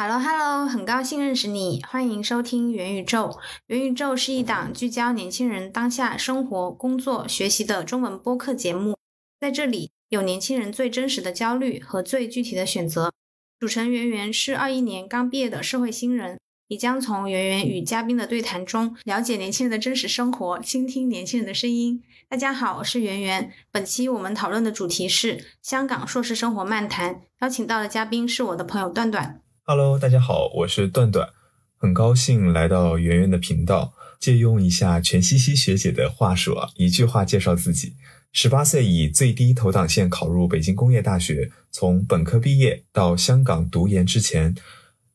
Hello Hello，很高兴认识你，欢迎收听元宇宙。元宇宙是一档聚焦年轻人当下生活、工作、学习的中文播客节目，在这里有年轻人最真实的焦虑和最具体的选择。主持人圆圆是二一年刚毕业的社会新人，你将从圆圆与嘉宾的对谈中了解年轻人的真实生活，倾听年轻人的声音。大家好，我是圆圆。本期我们讨论的主题是香港硕士生活漫谈，邀请到的嘉宾是我的朋友段段。Hello，大家好，我是段段，很高兴来到圆圆的频道。借用一下全西西学姐的话说，一句话介绍自己：十八岁以最低投档线考入北京工业大学，从本科毕业到香港读研之前，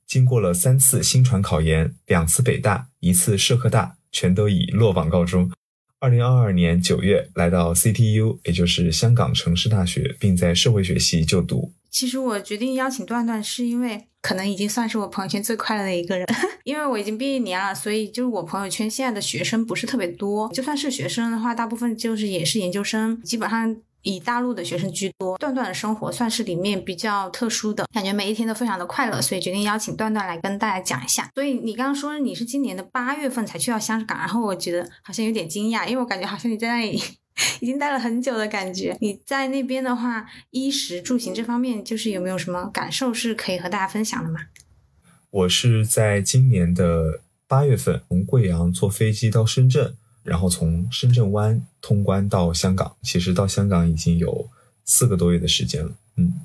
经过了三次新传考研，两次北大，一次社科大，全都以落榜告终。二零二二年九月来到 CTU，也就是香港城市大学，并在社会学系就读。其实我决定邀请段段，是因为可能已经算是我朋友圈最快乐的一个人，因为我已经毕业一年了，所以就是我朋友圈现在的学生不是特别多，就算是学生的话，大部分就是也是研究生，基本上以大陆的学生居多。段段的生活算是里面比较特殊的，感觉每一天都非常的快乐，所以决定邀请段段来跟大家讲一下。所以你刚刚说你是今年的八月份才去到香港，然后我觉得好像有点惊讶，因为我感觉好像你在那里。已经待了很久的感觉，你在那边的话，衣食住行这方面，就是有没有什么感受是可以和大家分享的吗？我是在今年的八月份从贵阳坐飞机到深圳，然后从深圳湾通关到香港。其实到香港已经有四个多月的时间了。嗯，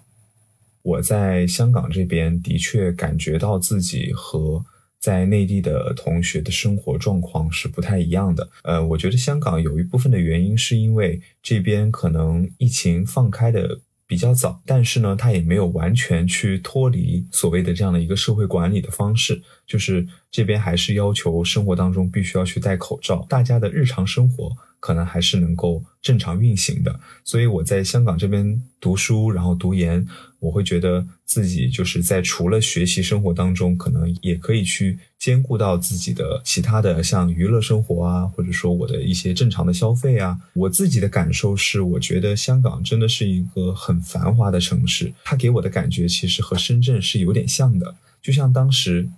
我在香港这边的确感觉到自己和。在内地的同学的生活状况是不太一样的。呃，我觉得香港有一部分的原因是因为这边可能疫情放开的比较早，但是呢，它也没有完全去脱离所谓的这样的一个社会管理的方式，就是这边还是要求生活当中必须要去戴口罩，大家的日常生活。可能还是能够正常运行的，所以我在香港这边读书，然后读研，我会觉得自己就是在除了学习生活当中，可能也可以去兼顾到自己的其他的像娱乐生活啊，或者说我的一些正常的消费啊。我自己的感受是，我觉得香港真的是一个很繁华的城市，它给我的感觉其实和深圳是有点像的。就像当时，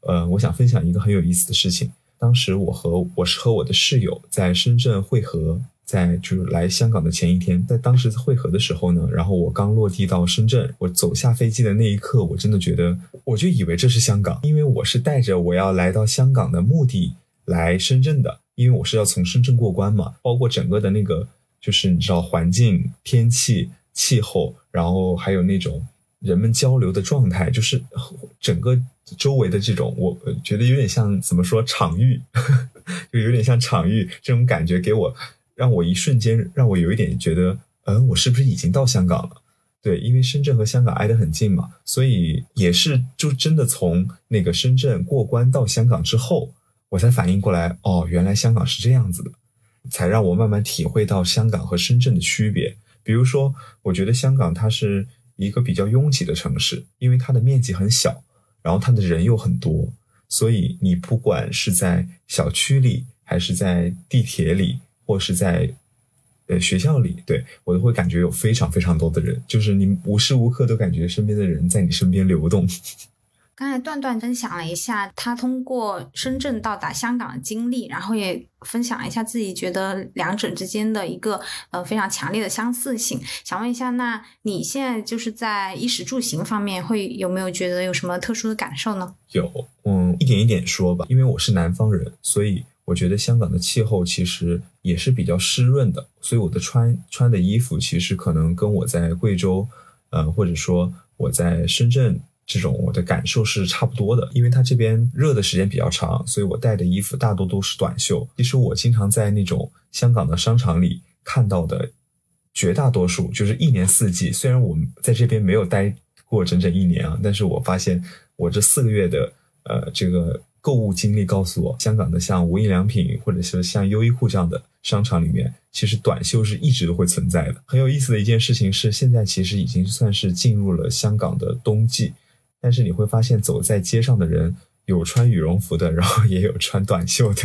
呃，我想分享一个很有意思的事情。当时我和我是和我的室友在深圳汇合，在就是来香港的前一天，在当时汇合的时候呢，然后我刚落地到深圳，我走下飞机的那一刻，我真的觉得，我就以为这是香港，因为我是带着我要来到香港的目的来深圳的，因为我是要从深圳过关嘛，包括整个的那个就是你知道环境、天气、气候，然后还有那种。人们交流的状态，就是整个周围的这种，我觉得有点像怎么说场域，就有点像场域这种感觉，给我 让我一瞬间让我有一点觉得，嗯，我是不是已经到香港了？对，因为深圳和香港挨得很近嘛，所以也是就真的从那个深圳过关到香港之后，我才反应过来，哦，原来香港是这样子的，才让我慢慢体会到香港和深圳的区别。比如说，我觉得香港它是。一个比较拥挤的城市，因为它的面积很小，然后它的人又很多，所以你不管是在小区里，还是在地铁里，或是在呃学校里，对我都会感觉有非常非常多的人，就是你无时无刻都感觉身边的人在你身边流动。刚才段段分享了一下他通过深圳到达香港的经历，然后也分享了一下自己觉得两者之间的一个呃非常强烈的相似性。想问一下，那你现在就是在衣食住行方面会有没有觉得有什么特殊的感受呢？有，嗯，一点一点说吧。因为我是南方人，所以我觉得香港的气候其实也是比较湿润的，所以我的穿穿的衣服其实可能跟我在贵州，呃，或者说我在深圳。这种我的感受是差不多的，因为它这边热的时间比较长，所以我带的衣服大多都是短袖。其实我经常在那种香港的商场里看到的，绝大多数就是一年四季。虽然我在这边没有待过整整一年啊，但是我发现我这四个月的呃这个购物经历告诉我，香港的像无印良品或者是像优衣库这样的商场里面，其实短袖是一直都会存在的。很有意思的一件事情是，现在其实已经算是进入了香港的冬季。但是你会发现，走在街上的人有穿羽绒服的，然后也有穿短袖的。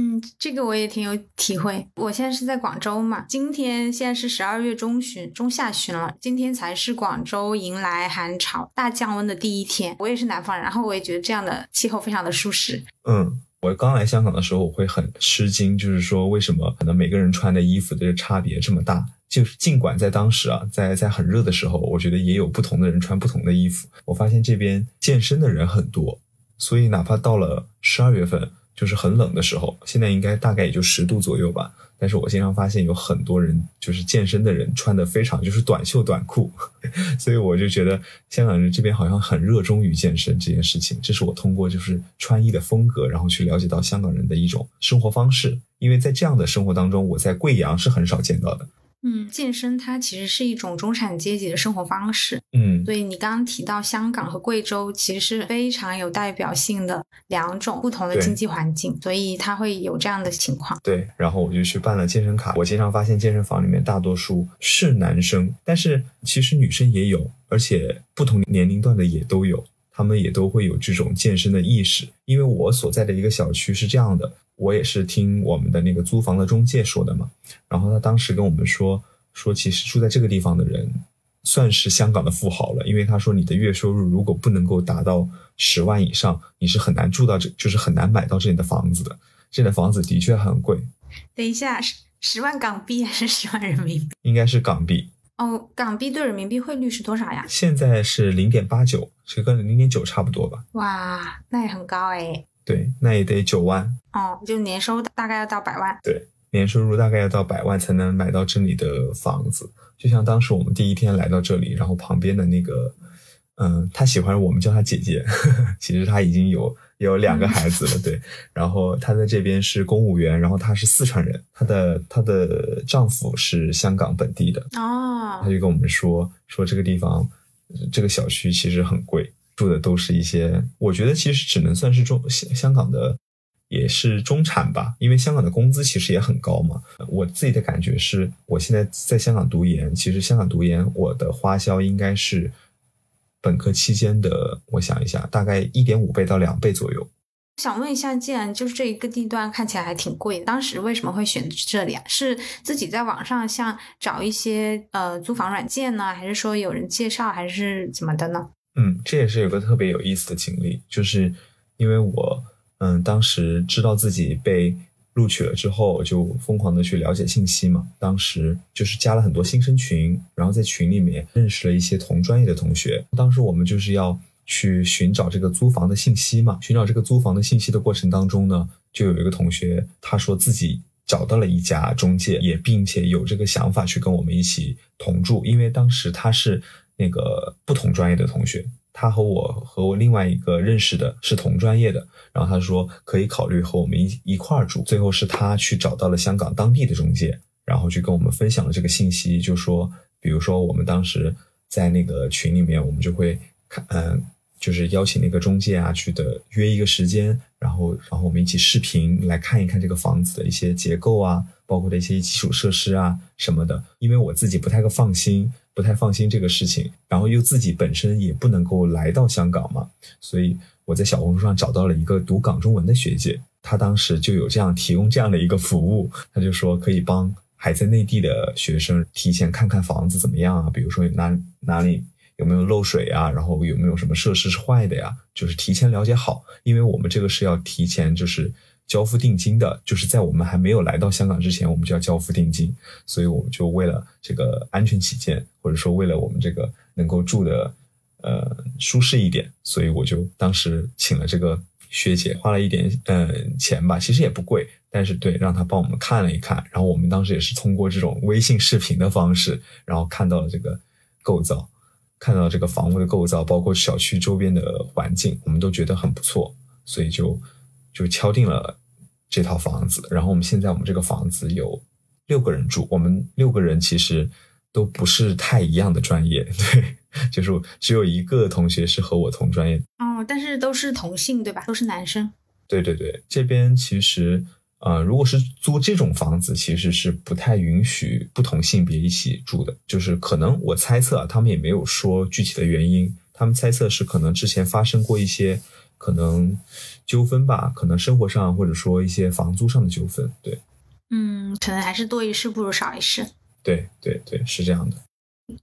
嗯，这个我也挺有体会。我现在是在广州嘛，今天现在是十二月中旬、中下旬了，今天才是广州迎来寒潮、大降温的第一天。我也是南方人，然后我也觉得这样的气候非常的舒适。嗯，我刚来香港的时候，我会很吃惊，就是说为什么可能每个人穿的衣服的差别这么大？就是尽管在当时啊，在在很热的时候，我觉得也有不同的人穿不同的衣服。我发现这边健身的人很多，所以哪怕到了十二月份。就是很冷的时候，现在应该大概也就十度左右吧。但是我经常发现有很多人，就是健身的人穿的非常就是短袖短裤，所以我就觉得香港人这边好像很热衷于健身这件事情。这是我通过就是穿衣的风格，然后去了解到香港人的一种生活方式。因为在这样的生活当中，我在贵阳是很少见到的。嗯，健身它其实是一种中产阶级的生活方式。嗯，所以你刚刚提到香港和贵州，其实是非常有代表性的两种不同的经济环境，所以它会有这样的情况。对，然后我就去办了健身卡。我经常发现健身房里面大多数是男生，但是其实女生也有，而且不同年龄段的也都有，他们也都会有这种健身的意识。因为我所在的一个小区是这样的。我也是听我们的那个租房的中介说的嘛，然后他当时跟我们说说，其实住在这个地方的人算是香港的富豪了，因为他说你的月收入如果不能够达到十万以上，你是很难住到这，就是很难买到这里的房子的。这里的房子的确很贵。等一下，十十万港币还是十万人民币？应该是港币。哦，港币对人民币汇率是多少呀？现在是零点八九，是跟零点九差不多吧？哇，那也很高哎。对，那也得九万哦，就年收大概要到百万。对，年收入大概要到百万才能买到这里的房子。就像当时我们第一天来到这里，然后旁边的那个，嗯，他喜欢我们叫他姐姐，其实他已经有有两个孩子了。对，然后他在这边是公务员，然后他是四川人，他的他的丈夫是香港本地的。哦，他就跟我们说说这个地方，这个小区其实很贵。住的都是一些，我觉得其实只能算是中香香港的，也是中产吧，因为香港的工资其实也很高嘛。我自己的感觉是，我现在在香港读研，其实香港读研我的花销应该是本科期间的，我想一下，大概一点五倍到两倍左右。想问一下，既然就是这一个地段看起来还挺贵，当时为什么会选这里啊？是自己在网上像找一些呃租房软件呢，还是说有人介绍，还是怎么的呢？嗯，这也是有个特别有意思的经历，就是因为我，嗯，当时知道自己被录取了之后，就疯狂的去了解信息嘛。当时就是加了很多新生群，然后在群里面认识了一些同专业的同学。当时我们就是要去寻找这个租房的信息嘛。寻找这个租房的信息的过程当中呢，就有一个同学他说自己找到了一家中介，也并且有这个想法去跟我们一起同住，因为当时他是。那个不同专业的同学，他和我和我另外一个认识的是同专业的，然后他说可以考虑和我们一一块儿住。最后是他去找到了香港当地的中介，然后去跟我们分享了这个信息，就说，比如说我们当时在那个群里面，我们就会看，嗯，就是邀请那个中介啊去的约一个时间，然后然后我们一起视频来看一看这个房子的一些结构啊，包括的一些基础设施啊什么的，因为我自己不太个放心。不太放心这个事情，然后又自己本身也不能够来到香港嘛，所以我在小红书上找到了一个读港中文的学姐，她当时就有这样提供这样的一个服务，她就说可以帮还在内地的学生提前看看房子怎么样啊，比如说哪哪里有没有漏水啊，然后有没有什么设施是坏的呀，就是提前了解好，因为我们这个是要提前就是。交付定金的，就是在我们还没有来到香港之前，我们就要交付定金，所以我们就为了这个安全起见，或者说为了我们这个能够住的呃舒适一点，所以我就当时请了这个学姐，花了一点呃钱吧，其实也不贵，但是对，让她帮我们看了一看，然后我们当时也是通过这种微信视频的方式，然后看到了这个构造，看到这个房屋的构造，包括小区周边的环境，我们都觉得很不错，所以就。就敲定了这套房子，然后我们现在我们这个房子有六个人住，我们六个人其实都不是太一样的专业，对，就是只有一个同学是和我同专业，哦，但是都是同性对吧？都是男生。对对对，这边其实呃，如果是租这种房子，其实是不太允许不同性别一起住的，就是可能我猜测啊，他们也没有说具体的原因，他们猜测是可能之前发生过一些。可能纠纷吧，可能生活上或者说一些房租上的纠纷。对，嗯，可能还是多一事不如少一事。对对对，是这样的。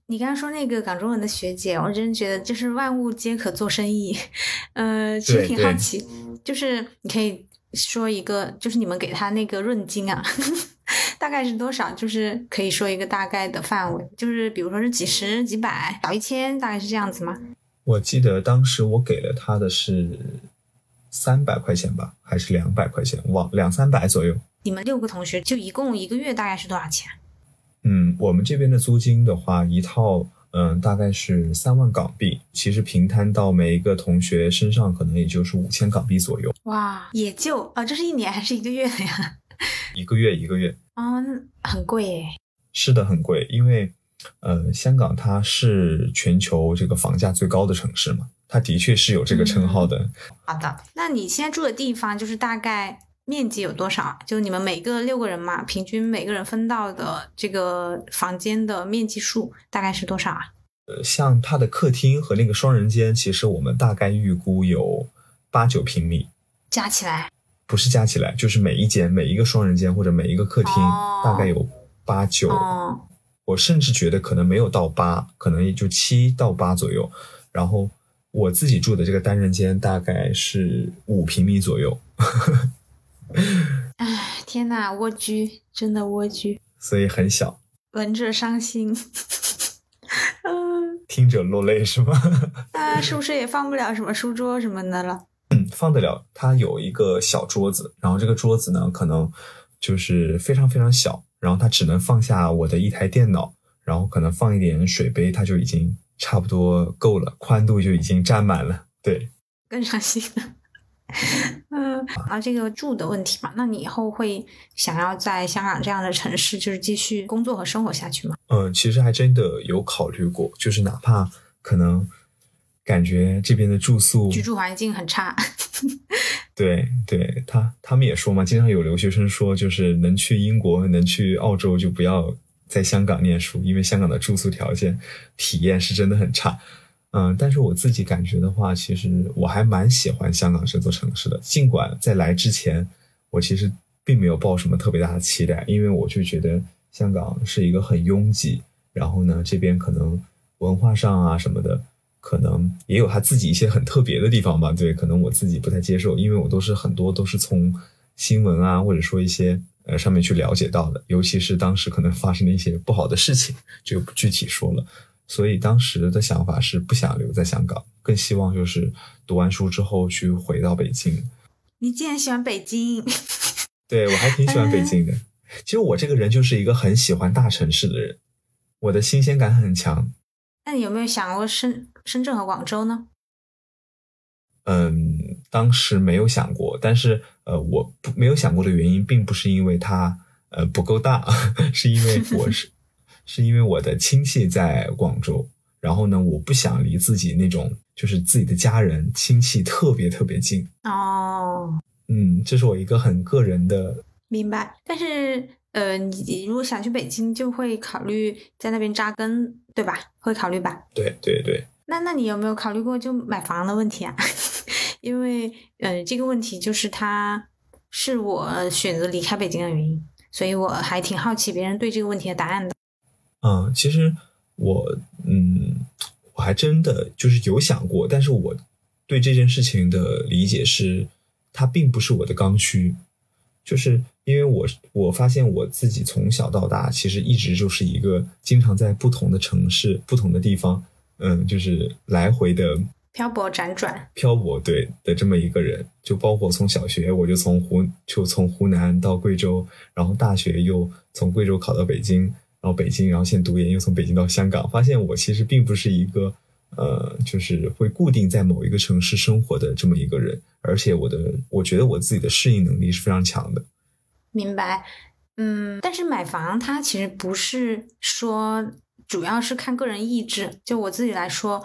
你刚刚说那个港中文的学姐，我真觉得就是万物皆可做生意。呃，其实挺好奇，就是你可以说一个，就是你们给他那个润金啊，大概是多少？就是可以说一个大概的范围，就是比如说是几十、几百、小一千，大概是这样子吗？我记得当时我给了他的是三百块钱吧，还是两百块钱？往两三百左右。你们六个同学就一共一个月大概是多少钱？嗯，我们这边的租金的话，一套嗯大概是三万港币，其实平摊到每一个同学身上，可能也就是五千港币左右。哇，也就啊，这是一年还是一个月的呀？一个月一个月。啊，很贵耶。是的，很贵，因为呃，香港它是全球这个房价最高的城市嘛，它的确是有这个称号的。好的，那你现在住的地方就是大概？面积有多少？就你们每个六个人嘛，平均每个人分到的这个房间的面积数大概是多少啊？呃，像它的客厅和那个双人间，其实我们大概预估有八九平米，加起来不是加起来，就是每一间每一个双人间或者每一个客厅大概有八九，我甚至觉得可能没有到八，可能也就七到八左右。然后我自己住的这个单人间大概是五平米左右。唉，天呐，蜗居，真的蜗居，所以很小，闻着伤心，嗯，听着落泪是吗？啊，是不是也放不了什么书桌什么的了？嗯，放得了，它有一个小桌子，然后这个桌子呢，可能就是非常非常小，然后它只能放下我的一台电脑，然后可能放一点水杯，它就已经差不多够了，宽度就已经占满了，对，更伤心了。嗯，啊，这个住的问题嘛，那你以后会想要在香港这样的城市，就是继续工作和生活下去吗？嗯，其实还真的有考虑过，就是哪怕可能感觉这边的住宿居住环境很差，对对，他他们也说嘛，经常有留学生说，就是能去英国、能去澳洲，就不要在香港念书，因为香港的住宿条件体验是真的很差。嗯，但是我自己感觉的话，其实我还蛮喜欢香港这座城市的。尽管在来之前，我其实并没有抱什么特别大的期待，因为我就觉得香港是一个很拥挤，然后呢，这边可能文化上啊什么的，可能也有他自己一些很特别的地方吧。对，可能我自己不太接受，因为我都是很多都是从新闻啊，或者说一些呃上面去了解到的，尤其是当时可能发生的一些不好的事情，就不具体说了。所以当时的想法是不想留在香港，更希望就是读完书之后去回到北京。你竟然喜欢北京？对我还挺喜欢北京的。其实我这个人就是一个很喜欢大城市的人，我的新鲜感很强。那你有没有想过深深圳和广州呢？嗯，当时没有想过，但是呃，我不没有想过的原因，并不是因为它呃不够大，是因为我是。是因为我的亲戚在广州，然后呢，我不想离自己那种就是自己的家人亲戚特别特别近哦。嗯，这是我一个很个人的明白。但是呃，你如果想去北京，就会考虑在那边扎根，对吧？会考虑吧？对对对。那那你有没有考虑过就买房的问题啊？因为呃，这个问题就是它是我选择离开北京的原因，所以我还挺好奇别人对这个问题的答案的。嗯，其实我嗯，我还真的就是有想过，但是我对这件事情的理解是，它并不是我的刚需，就是因为我我发现我自己从小到大，其实一直就是一个经常在不同的城市、不同的地方，嗯，就是来回的漂泊辗转、漂泊对的这么一个人，就包括从小学我就从湖就从湖南到贵州，然后大学又从贵州考到北京。到北京，然后现在读研，又从北京到香港，发现我其实并不是一个，呃，就是会固定在某一个城市生活的这么一个人，而且我的，我觉得我自己的适应能力是非常强的。明白，嗯，但是买房它其实不是说，主要是看个人意志。就我自己来说，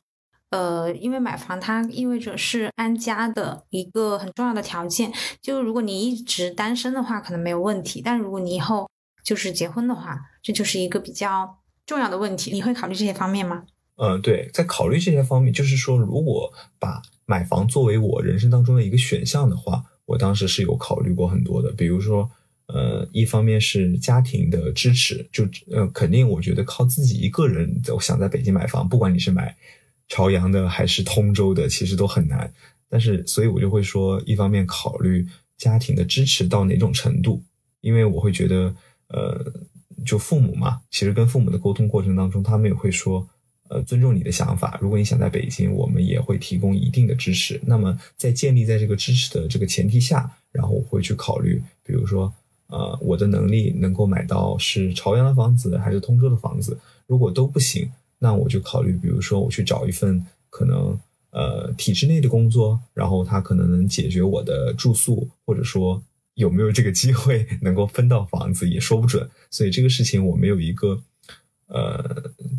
呃，因为买房它意味着是安家的一个很重要的条件。就如果你一直单身的话，可能没有问题，但如果你以后就是结婚的话，这就是一个比较重要的问题。你会考虑这些方面吗？嗯，对，在考虑这些方面，就是说，如果把买房作为我人生当中的一个选项的话，我当时是有考虑过很多的，比如说。呃，一方面是家庭的支持，就呃，肯定我觉得靠自己一个人，我想在北京买房，不管你是买朝阳的还是通州的，其实都很难。但是，所以我就会说，一方面考虑家庭的支持到哪种程度，因为我会觉得，呃，就父母嘛，其实跟父母的沟通过程当中，他们也会说，呃，尊重你的想法。如果你想在北京，我们也会提供一定的支持。那么，在建立在这个支持的这个前提下，然后我会去考虑，比如说。呃，我的能力能够买到是朝阳的房子还是通州的房子？如果都不行，那我就考虑，比如说我去找一份可能呃体制内的工作，然后他可能能解决我的住宿，或者说有没有这个机会能够分到房子也说不准。所以这个事情我没有一个呃，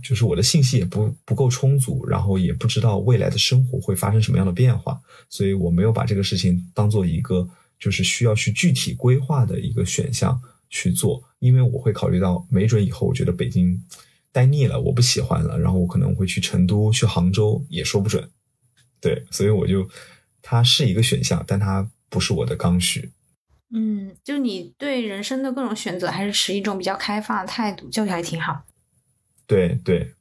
就是我的信息也不不够充足，然后也不知道未来的生活会发生什么样的变化，所以我没有把这个事情当做一个。就是需要去具体规划的一个选项去做，因为我会考虑到，没准以后我觉得北京待腻了，我不喜欢了，然后我可能会去成都、去杭州，也说不准。对，所以我就它是一个选项，但它不是我的刚需。嗯，就你对人生的各种选择还是持一种比较开放的态度，教育还挺好。对对，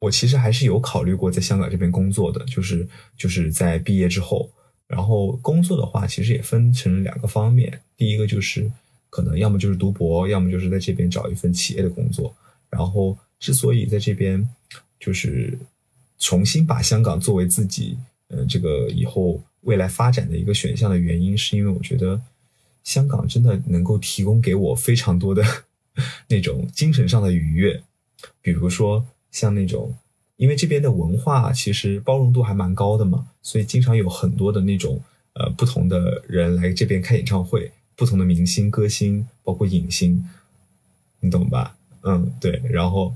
我其实还是有考虑过在香港这边工作的，就是就是在毕业之后。然后工作的话，其实也分成两个方面。第一个就是可能要么就是读博，要么就是在这边找一份企业的工作。然后之所以在这边就是重新把香港作为自己呃这个以后未来发展的一个选项的原因，是因为我觉得香港真的能够提供给我非常多的 那种精神上的愉悦，比如说像那种。因为这边的文化其实包容度还蛮高的嘛，所以经常有很多的那种呃不同的人来这边开演唱会，不同的明星、歌星，包括影星，你懂吧？嗯，对。然后，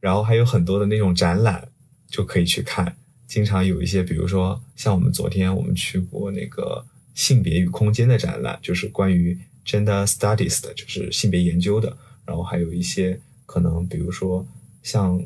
然后还有很多的那种展览就可以去看。经常有一些，比如说像我们昨天我们去过那个性别与空间的展览，就是关于 gender studies 的，就是性别研究的。然后还有一些可能，比如说像。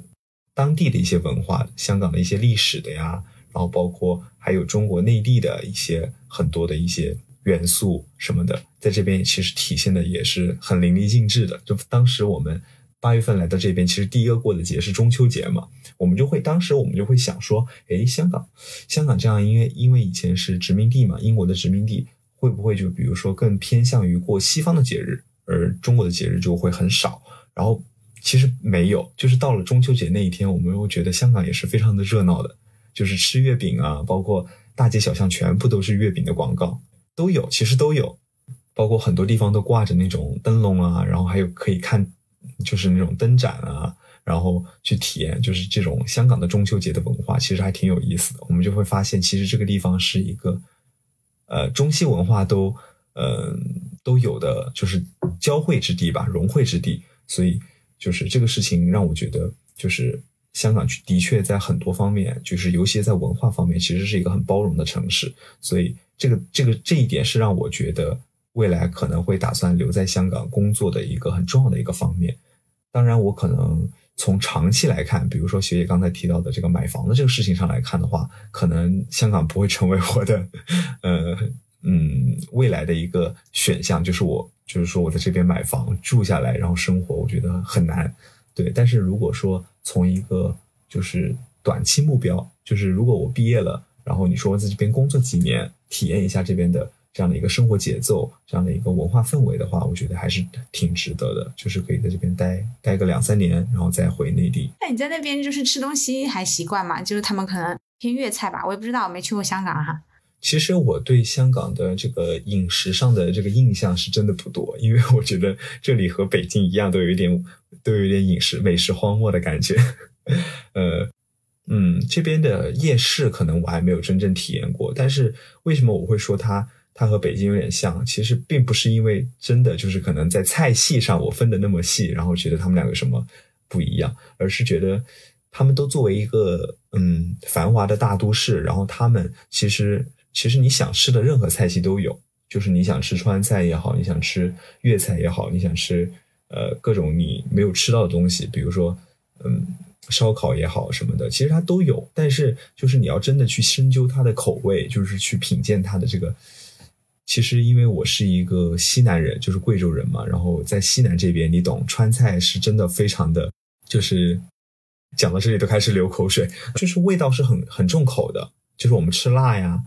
当地的一些文化，香港的一些历史的呀，然后包括还有中国内地的一些很多的一些元素什么的，在这边其实体现的也是很淋漓尽致的。就当时我们八月份来到这边，其实第一个过的节是中秋节嘛，我们就会当时我们就会想说，哎，香港，香港这样，因为因为以前是殖民地嘛，英国的殖民地，会不会就比如说更偏向于过西方的节日，而中国的节日就会很少，然后。其实没有，就是到了中秋节那一天，我们会觉得香港也是非常的热闹的，就是吃月饼啊，包括大街小巷全部都是月饼的广告，都有，其实都有，包括很多地方都挂着那种灯笼啊，然后还有可以看，就是那种灯展啊，然后去体验，就是这种香港的中秋节的文化，其实还挺有意思的。我们就会发现，其实这个地方是一个，呃，中西文化都，呃，都有的，就是交汇之地吧，融汇之地，所以。就是这个事情让我觉得，就是香港的确在很多方面，就是尤其在文化方面，其实是一个很包容的城市。所以这个这个这一点是让我觉得未来可能会打算留在香港工作的一个很重要的一个方面。当然，我可能从长期来看，比如说学姐刚才提到的这个买房的这个事情上来看的话，可能香港不会成为我的，呃嗯未来的一个选项，就是我。就是说，我在这边买房住下来，然后生活，我觉得很难，对。但是如果说从一个就是短期目标，就是如果我毕业了，然后你说在这边工作几年，体验一下这边的这样的一个生活节奏，这样的一个文化氛围的话，我觉得还是挺值得的。就是可以在这边待待个两三年，然后再回内地。那你在那边就是吃东西还习惯吗？就是他们可能偏粤菜吧，我也不知道，我没去过香港哈。其实我对香港的这个饮食上的这个印象是真的不多，因为我觉得这里和北京一样，都有一点都有一点饮食美食荒漠的感觉。呃，嗯，这边的夜市可能我还没有真正体验过，但是为什么我会说它它和北京有点像？其实并不是因为真的就是可能在菜系上我分的那么细，然后觉得他们两个什么不一样，而是觉得他们都作为一个嗯繁华的大都市，然后他们其实。其实你想吃的任何菜系都有，就是你想吃川菜也好，你想吃粤菜也好，你想吃呃各种你没有吃到的东西，比如说嗯烧烤也好什么的，其实它都有。但是就是你要真的去深究它的口味，就是去品鉴它的这个。其实因为我是一个西南人，就是贵州人嘛，然后在西南这边，你懂川菜是真的非常的，就是讲到这里都开始流口水，就是味道是很很重口的，就是我们吃辣呀、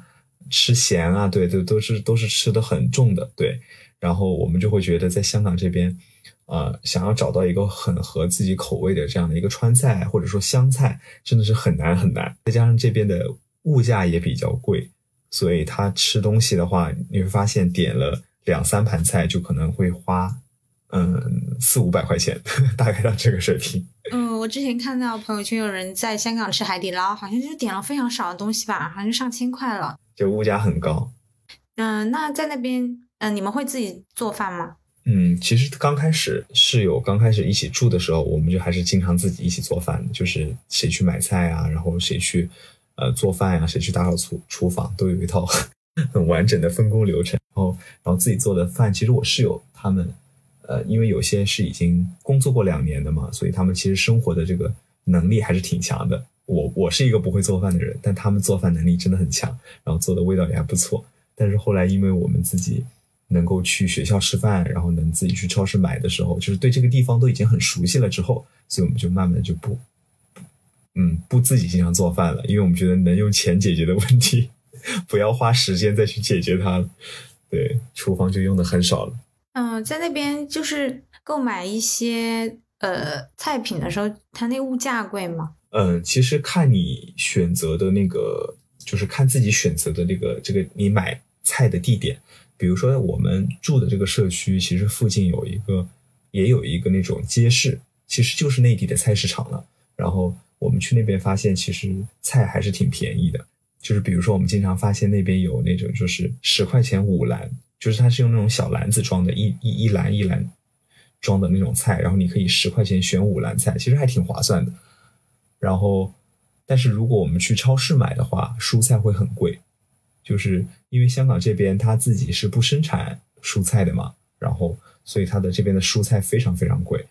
吃咸啊，对，都都是都是吃的很重的，对。然后我们就会觉得在香港这边。呃，想要找到一个很合自己口味的这样的一个川菜或者说湘菜，真的是很难很难。再加上这边的物价也比较贵，所以他吃东西的话，你会发现点了两三盘菜就可能会花，嗯，四五百块钱，大概到这个水平。嗯，我之前看到朋友圈有人在香港吃海底捞，好像就点了非常少的东西吧，好像就上千块了，就物价很高。嗯，那在那边，嗯，你们会自己做饭吗？嗯，其实刚开始室友刚开始一起住的时候，我们就还是经常自己一起做饭，就是谁去买菜啊，然后谁去呃做饭呀，谁去打扫厨厨房，都有一套很完整的分工流程。然后，然后自己做的饭，其实我室友他们，呃，因为有些是已经工作过两年的嘛，所以他们其实生活的这个能力还是挺强的。我我是一个不会做饭的人，但他们做饭能力真的很强，然后做的味道也还不错。但是后来因为我们自己。能够去学校吃饭，然后能自己去超市买的时候，就是对这个地方都已经很熟悉了之后，所以我们就慢慢就不，嗯，不自己经常做饭了，因为我们觉得能用钱解决的问题，不要花时间再去解决它了。对，厨房就用的很少了。嗯，在那边就是购买一些呃菜品的时候，它那物价贵吗？嗯，其实看你选择的那个，就是看自己选择的那个这个你买菜的地点。比如说，我们住的这个社区，其实附近有一个，也有一个那种街市，其实就是内地的菜市场了。然后我们去那边发现，其实菜还是挺便宜的。就是比如说，我们经常发现那边有那种，就是十块钱五篮，就是它是用那种小篮子装的，一一一篮一篮装的那种菜，然后你可以十块钱选五篮菜，其实还挺划算的。然后，但是如果我们去超市买的话，蔬菜会很贵。就是因为香港这边他自己是不生产蔬菜的嘛，然后所以它的这边的蔬菜非常非常贵，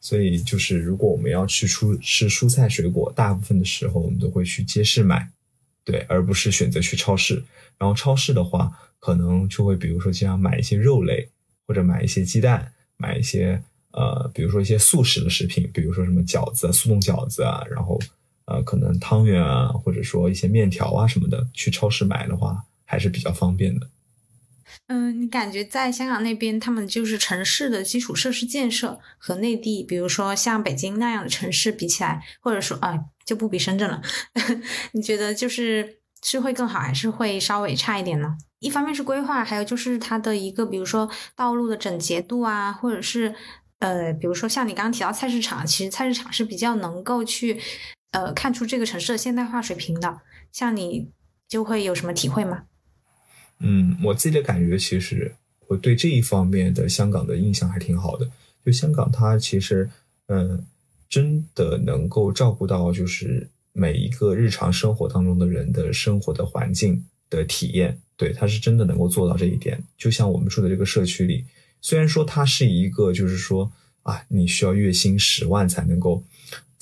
所以就是如果我们要去出吃蔬菜水果，大部分的时候我们都会去街市买，对，而不是选择去超市。然后超市的话，可能就会比如说经常买一些肉类，或者买一些鸡蛋，买一些呃，比如说一些速食的食品，比如说什么饺子、速冻饺子啊，然后。呃，可能汤圆啊，或者说一些面条啊什么的，去超市买的话还是比较方便的。嗯，你感觉在香港那边，他们就是城市的基础设施建设和内地，比如说像北京那样的城市比起来，或者说啊，就不比深圳了。你觉得就是是会更好，还是会稍微差一点呢？一方面是规划，还有就是它的一个，比如说道路的整洁度啊，或者是呃，比如说像你刚刚提到菜市场，其实菜市场是比较能够去。呃，看出这个城市的现代化水平的，像你就会有什么体会吗？嗯，我自己的感觉，其实我对这一方面的香港的印象还挺好的。就香港，它其实，嗯，真的能够照顾到，就是每一个日常生活当中的人的生活的环境的体验。对，它是真的能够做到这一点。就像我们住的这个社区里，虽然说它是一个，就是说啊，你需要月薪十万才能够。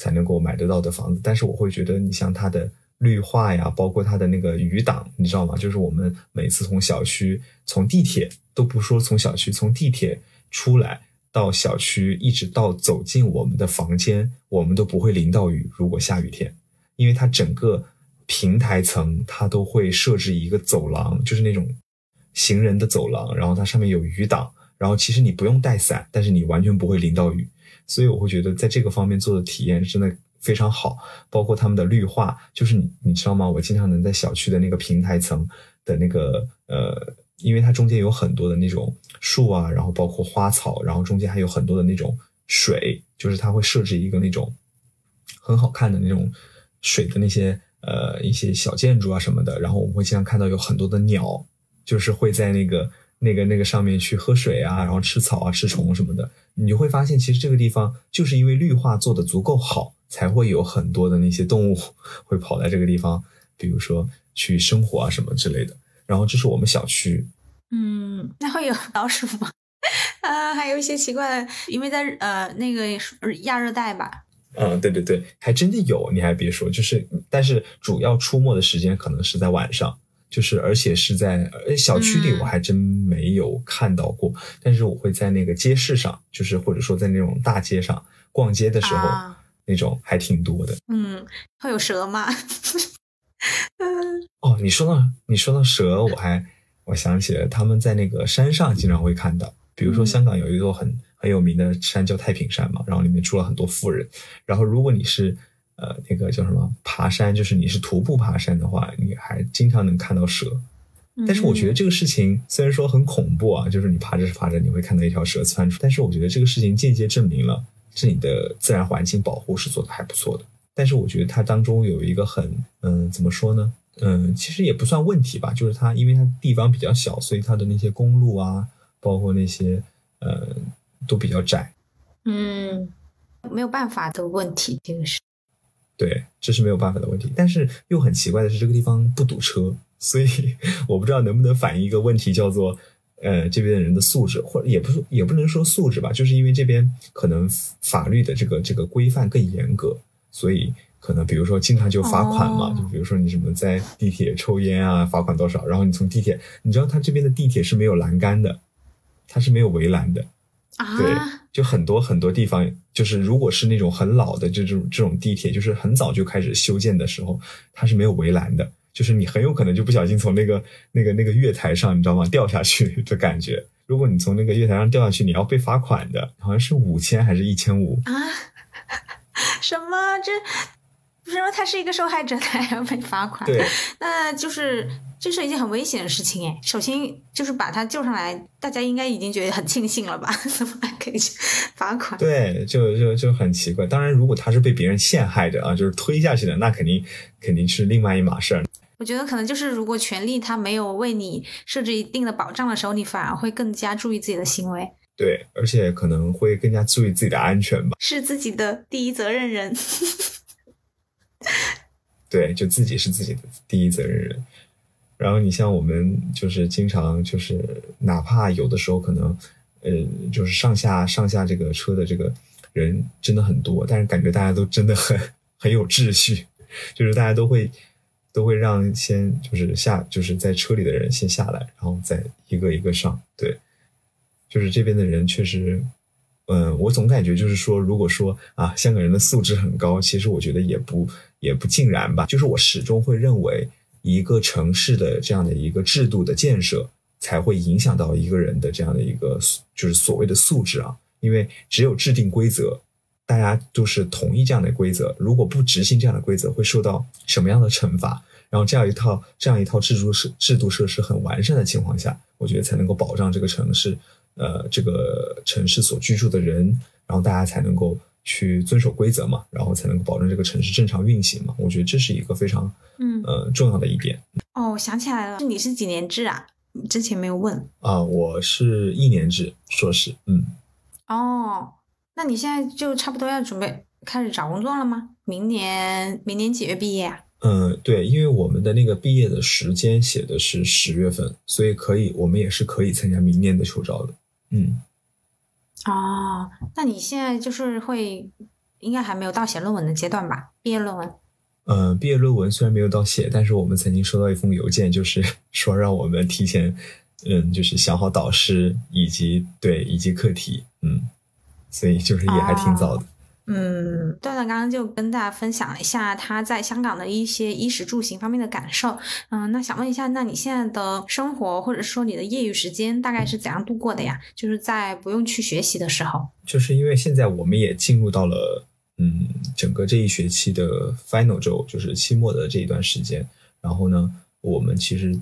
才能够买得到的房子，但是我会觉得，你像它的绿化呀，包括它的那个雨挡，你知道吗？就是我们每次从小区、从地铁都不说从小区，从地铁出来到小区，一直到走进我们的房间，我们都不会淋到雨。如果下雨天，因为它整个平台层它都会设置一个走廊，就是那种行人的走廊，然后它上面有雨挡，然后其实你不用带伞，但是你完全不会淋到雨。所以我会觉得，在这个方面做的体验真的非常好，包括他们的绿化，就是你你知道吗？我经常能在小区的那个平台层的那个呃，因为它中间有很多的那种树啊，然后包括花草，然后中间还有很多的那种水，就是它会设置一个那种很好看的那种水的那些呃一些小建筑啊什么的，然后我们会经常看到有很多的鸟，就是会在那个。那个那个上面去喝水啊，然后吃草啊，吃虫什么的，你就会发现，其实这个地方就是因为绿化做的足够好，才会有很多的那些动物 会跑来这个地方，比如说去生活啊什么之类的。然后这是我们小区，嗯，那会有 老鼠吗？啊，还有一些奇怪的，因为在呃那个亚热带吧。嗯，对对对，还真的有，你还别说，就是，但是主要出没的时间可能是在晚上，就是而且是在呃小区里，嗯我还真没有看到过，但是我会在那个街市上，就是或者说在那种大街上逛街的时候，啊那种还挺多的。嗯，会有蛇吗？嗯哦，你说到你说到蛇，我还我想起了他们在那个山上经常会看到，比如说嗯香港有一座很很有名的山叫太平山嘛，然后里面住了很多富人，然后如果你是呃那个叫什么爬山，就是你是徒步爬山的话，你还经常能看到蛇。但是我觉得这个事情虽然说很恐怖啊，就是你爬着爬着你会看到一条蛇窜出，但是我觉得这个事情间接证明了是你的自然环境保护是做的还不错的。但是我觉得它当中有一个很嗯怎么说呢？嗯，其实也不算问题吧，就是它因为它地方比较小，所以它的那些公路啊，包括那些呃都比较窄。嗯，没有办法的问题，这个是。对，这是没有办法的问题。但是又很奇怪的是，这个地方不堵车，所以 我不知道能不能反映一个问题，叫做呃这边的人的素质，或者也不是也不能说素质吧，就是因为这边可能法律的这个这个规范更严格，所以可能比如说经常就罚款嘛，哦。就比如说你什么在地铁抽烟啊，罚款多少，然后你从地铁，你知道他这边的地铁是没有栏杆的，它是没有围栏的，对啊，就很多很多地方，就是如果是那种很老的这种这种地铁，就是很早就开始修建的时候，它是没有围栏的，就是你很有可能就不小心从那个那个那个月台上，你知道吗？掉下去 的感觉。如果你从那个月台上掉下去，你要被罚款的，好像是五千还是一千五？啊，什么？这不是说他是一个受害者，他还要被罚款？对，那就是这是一件很危险的事情哎。首先就是把他救上来，大家应该已经觉得很庆幸了吧？怎么还可以去罚款？对，就就就很奇怪。当然，如果他是被别人陷害的啊，就是推下去的，那肯定肯定是另外一码事儿。我觉得可能就是，如果权利它没有为你设置一定的保障的时候，你反而会更加注意自己的行为，对，而且可能会更加注意自己的安全吧。是自己的第一责任人。对，就自己是自己的第一责任人。然后你像我们，就是经常就是，哪怕有的时候可能，呃，就是上下上下这个车的这个人真的很多，但是感觉大家都真的很很有秩序，就是大家都会都会让先就是下就是在车里的人先下来，然后再一个一个上。对，就是这边的人确实，嗯，我总感觉就是说，如果说啊，香港人的素质很高，其实我觉得也不也不尽然吧。就是我始终会认为，一个城市的这样的一个制度的建设，才会影响到一个人的这样的一个就是所谓的素质啊。因为只有制定规则，大家都是同意这样的规则，如果不执行这样的规则，会受到什么样的惩罚？然后这样一套这样一套制度设制度设施很完善的情况下，我觉得才能够保障这个城市，呃，这个城市所居住的人，然后大家才能够去遵守规则嘛，然后才能够保证这个城市正常运行嘛。我觉得这是一个非常嗯，呃重要的一点哦，我想起来了，你是几年制啊？之前没有问。啊、我是一年制硕士，嗯，哦，那你现在就差不多要准备开始找工作了吗？明年明年几月毕业啊？嗯，对，因为我们的那个毕业的时间写的是十月份，所以可以，我们也是可以参加明年的秋招的。嗯，哦，那你现在就是会，应该还没有到写论文的阶段吧？毕业论文。嗯，毕业论文虽然没有到写，但是我们曾经收到一封邮件，就是 说让我们提前，嗯，就是想好导师以及对以及课题，嗯，所以就是也还挺早的。嗯，段段刚刚就跟大家分享了一下他在香港的一些衣食住行方面的感受。嗯，那想问一下，那你现在的生活或者说你的业余时间大概是怎样度过的呀？就是在不用去学习的时候。就是因为现在我们也进入到了嗯整个这一学期的 final 周，就是期末的这一段时间。然后呢，我们其实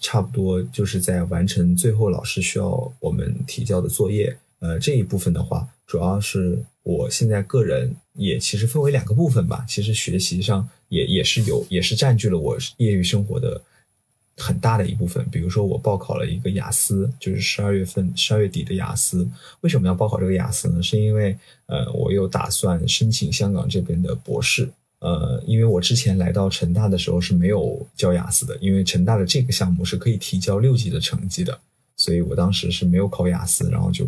差不多就是在完成最后老师需要我们提交的作业。呃，这一部分的话，主要是我现在个人也其实分为两个部分吧。其实学习上也也是有，也是占据了我业余生活的很大的一部分。比如说，我报考了一个雅思，就是十二月份十二月底的雅思。为什么要报考这个雅思呢？是因为呃，我有打算申请香港这边的博士。呃，因为我之前来到成大的时候是没有交雅思的，因为成大的这个项目是可以提交六级的成绩的，所以我当时是没有考雅思，然后就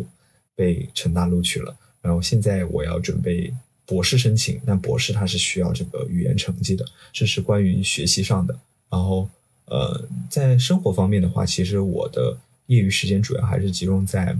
被成大录取了。然后现在我要准备博士申请，但博士它是需要这个语言成绩的，这是关于学习上的。然后呃，在生活方面的话，其实我的业余时间主要还是集中在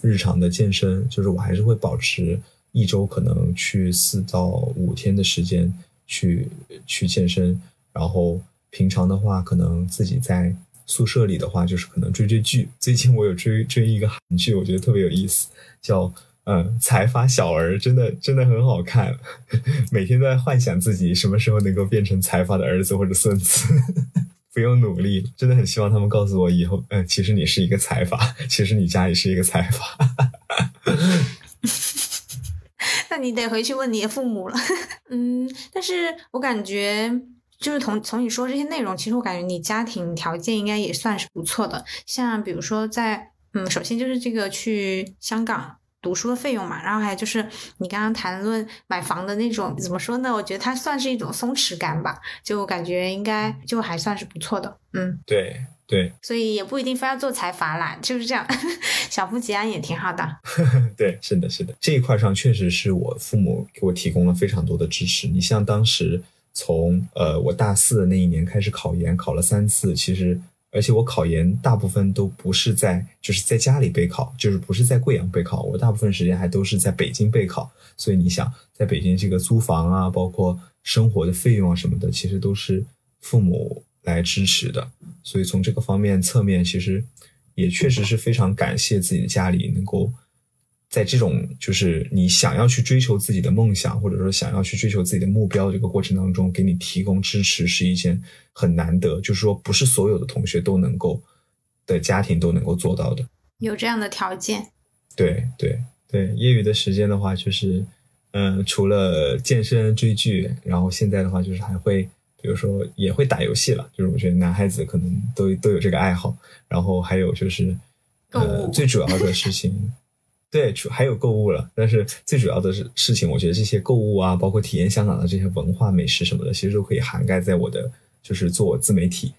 日常的健身，就是我还是会保持一周可能去四到五天的时间去去健身，然后平常的话，可能自己在宿舍里的话，就是可能追追剧。最近我有追追一个韩剧，我觉得特别有意思，叫嗯财阀小儿，真的真的很好看。每天都在幻想自己什么时候能够变成财阀的儿子或者孙子。不用努力，真的很希望他们告诉我以后，嗯，其实你是一个财阀，其实你家也是一个财阀。那你得回去问你的父母了。嗯，但是我感觉就是从从你说这些内容，其实我感觉你家庭条件应该也算是不错的。像比如说在，嗯，首先就是这个去香港。读书的费用嘛，然后还有就是你刚刚谈论买房的那种，怎么说呢？我觉得它算是一种松弛感吧，就感觉应该就还算是不错的，嗯，对对，所以也不一定非要做财阀啦，就是这样，小富即安也挺好的。对，是的，是的，这一块上确实是我父母给我提供了非常多的支持。你像当时从呃我大四的那一年开始考研，考了三次，其实。而且我考研大部分都不是在，就是在家里备考，就是不是在贵阳备考，我大部分时间还都是在北京备考。所以你想，在北京这个租房啊，包括生活的费用啊什么的，其实都是父母来支持的。所以从这个方面侧面，其实也确实是非常感谢自己的家里能够。在这种就是你想要去追求自己的梦想，或者说想要去追求自己的目标这个过程当中，给你提供支持是一件很难得，就是说不是所有的同学都能够的家庭都能够做到的。有这样的条件。对对对，业余的时间的话，就是嗯，除了健身、追剧，然后现在的话就是还会，比如说也会打游戏了。就是我觉得男孩子可能都都有这个爱好。然后还有就是呃，最主要的事情。对，还有购物了，但是最主要的是事情，我觉得这些购物啊，包括体验香港的这些文化美食什么的，其实都可以涵盖在我的就是做自媒体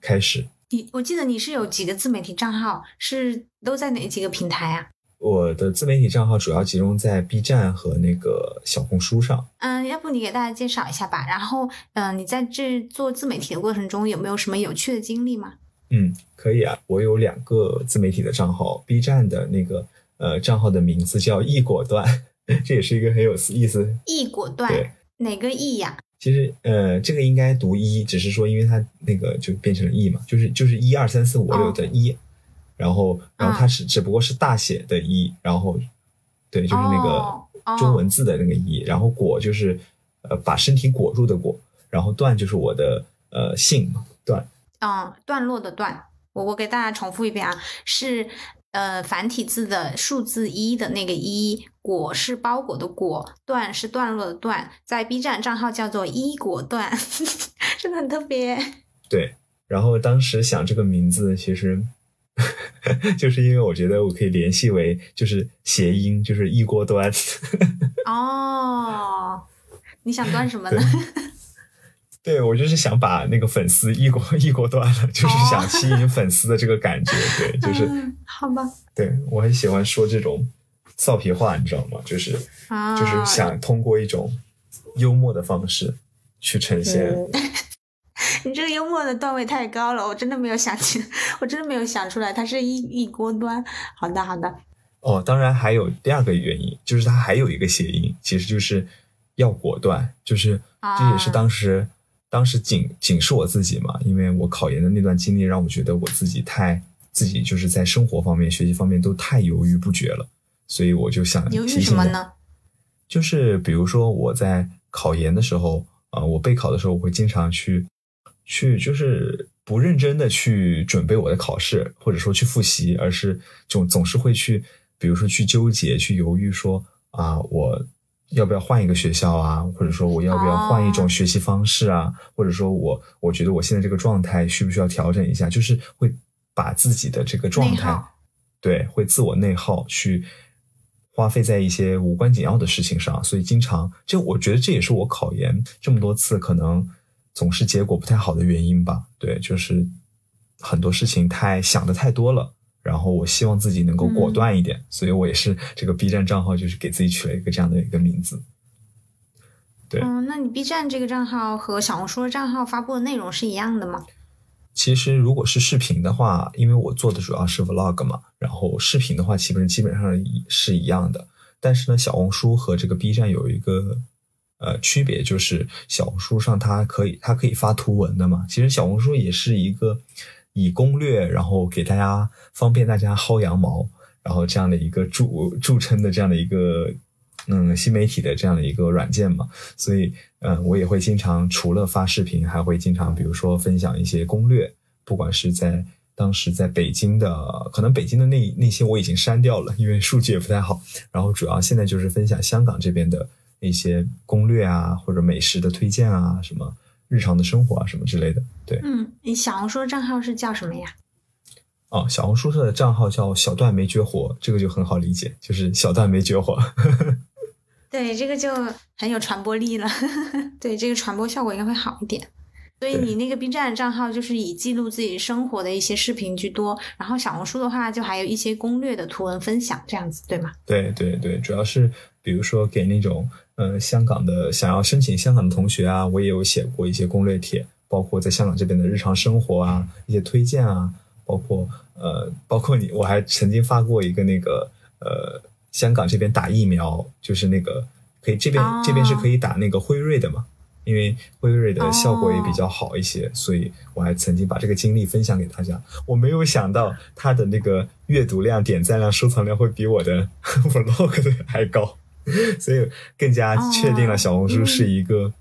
开始。你我记得你是有几个自媒体账号，是都在哪几个平台啊？我的自媒体账号主要集中在 B 站和那个小红书上。嗯，要不你给大家介绍一下吧。然后，嗯，你在这做自媒体的过程中有没有什么有趣的经历吗？嗯，可以啊，我有两个自媒体的账号，B 站的那个。呃，账号的名字叫“易果断”，这也是一个很有意思。易果断，对，哪个易呀？其实，呃，这个应该读一，只是说因为它那个就变成了易嘛，就是就是一二三四五六的一，然后然后它是只不过是大写的一，然后对，就是那个中文字的那个一，然后果就是呃把身体裹住的裹，然后断就是我的呃姓嘛，断。嗯，段落的段，我我给大家重复一遍啊，是。呃，繁体字的数字一的那个一，果是包裹的果，段是段落的段，在 B 站账号叫做一果段，真的很特别。对，然后当时想这个名字，其实 就是因为我觉得我可以联系为就是谐音，就是一锅端。哦，你想端什么呢？对，我就是想把那个粉丝一锅一锅端了，就是想吸引粉丝的这个感觉。对，就是好吧。对我很喜欢说这种臊皮话，你知道吗？就是就是想通过一种幽默的方式去呈现。你这个幽默的段位太高了，我真的没有想起，我真的没有想出来，它是一一锅端。好的，好的。哦，当然还有第二个原因，就是它还有一个谐音，其实就是要果断，就是这也是当时。当时仅仅是我自己嘛，因为我考研的那段经历让我觉得我自己太自己就是在生活方面、学习方面都太犹豫不决了，所以我就想犹豫什么呢？就是比如说我在考研的时候，啊，我备考的时候，我会经常去去就是不认真的去准备我的考试，或者说去复习，而是总总是会去，比如说去纠结、去犹豫，说啊我。要不要换一个学校啊？或者说我要不要换一种学习方式啊？或者说我我觉得我现在这个状态需不需要调整一下？就是会把自己的这个状态，对，会自我内耗，去花费在一些无关紧要的事情上。所以经常，这我觉得这也是我考研这么多次可能总是结果不太好的原因吧。对，就是很多事情太想的太多了。然后我希望自己能够果断一点，所以我也是这个 B 站账号，就是给自己取了一个这样的一个名字。对，嗯，那你 B 站这个账号和小红书的账号发布的内容是一样的吗？其实如果是视频的话，因为我做的主要是 vlog 嘛，然后视频的话，基本基本上是一样的。但是呢，小红书和这个 B 站有一个呃区别，就是小红书上它可以它可以发图文的嘛。其实小红书也是一个以攻略，然后给大家方便大家薅羊毛，然后这样的一个著著称的这样的一个嗯新媒体的这样的一个软件嘛。所以嗯，我也会经常除了发视频，还会经常比如说分享一些攻略，不管是在。当时在北京的，可能北京的那那些我已经删掉了，因为数据也不太好。然后主要现在就是分享香港这边的一些攻略啊，或者美食的推荐啊，什么日常的生活啊，什么之类的。对，嗯，你小红书账号是叫什么呀？哦，小红书的账号叫小段没绝活，这个就很好理解，就是小段没绝活。对，这个就很有传播力了。对，这个传播效果应该会好一点。所以你那个 B 站账号就是以记录自己生活的一些视频居多，然后小红书的话就还有一些攻略的图文分享这样子，对吗？对对对，主要是比如说给那种呃香港的想要申请香港的同学啊，我也有写过一些攻略帖，包括在香港这边的日常生活啊，一些推荐啊，包括呃包括你，我还曾经发过一个那个呃香港这边打疫苗，就是那个可以这边这边是可以打那个辉瑞的嘛。因为辉瑞的效果也比较好一些，所以我还曾经把这个经历分享给大家。我没有想到他的那个阅读量、点赞量、收藏量会比我的 vlog 的还高，所以更加确定了小红书是一个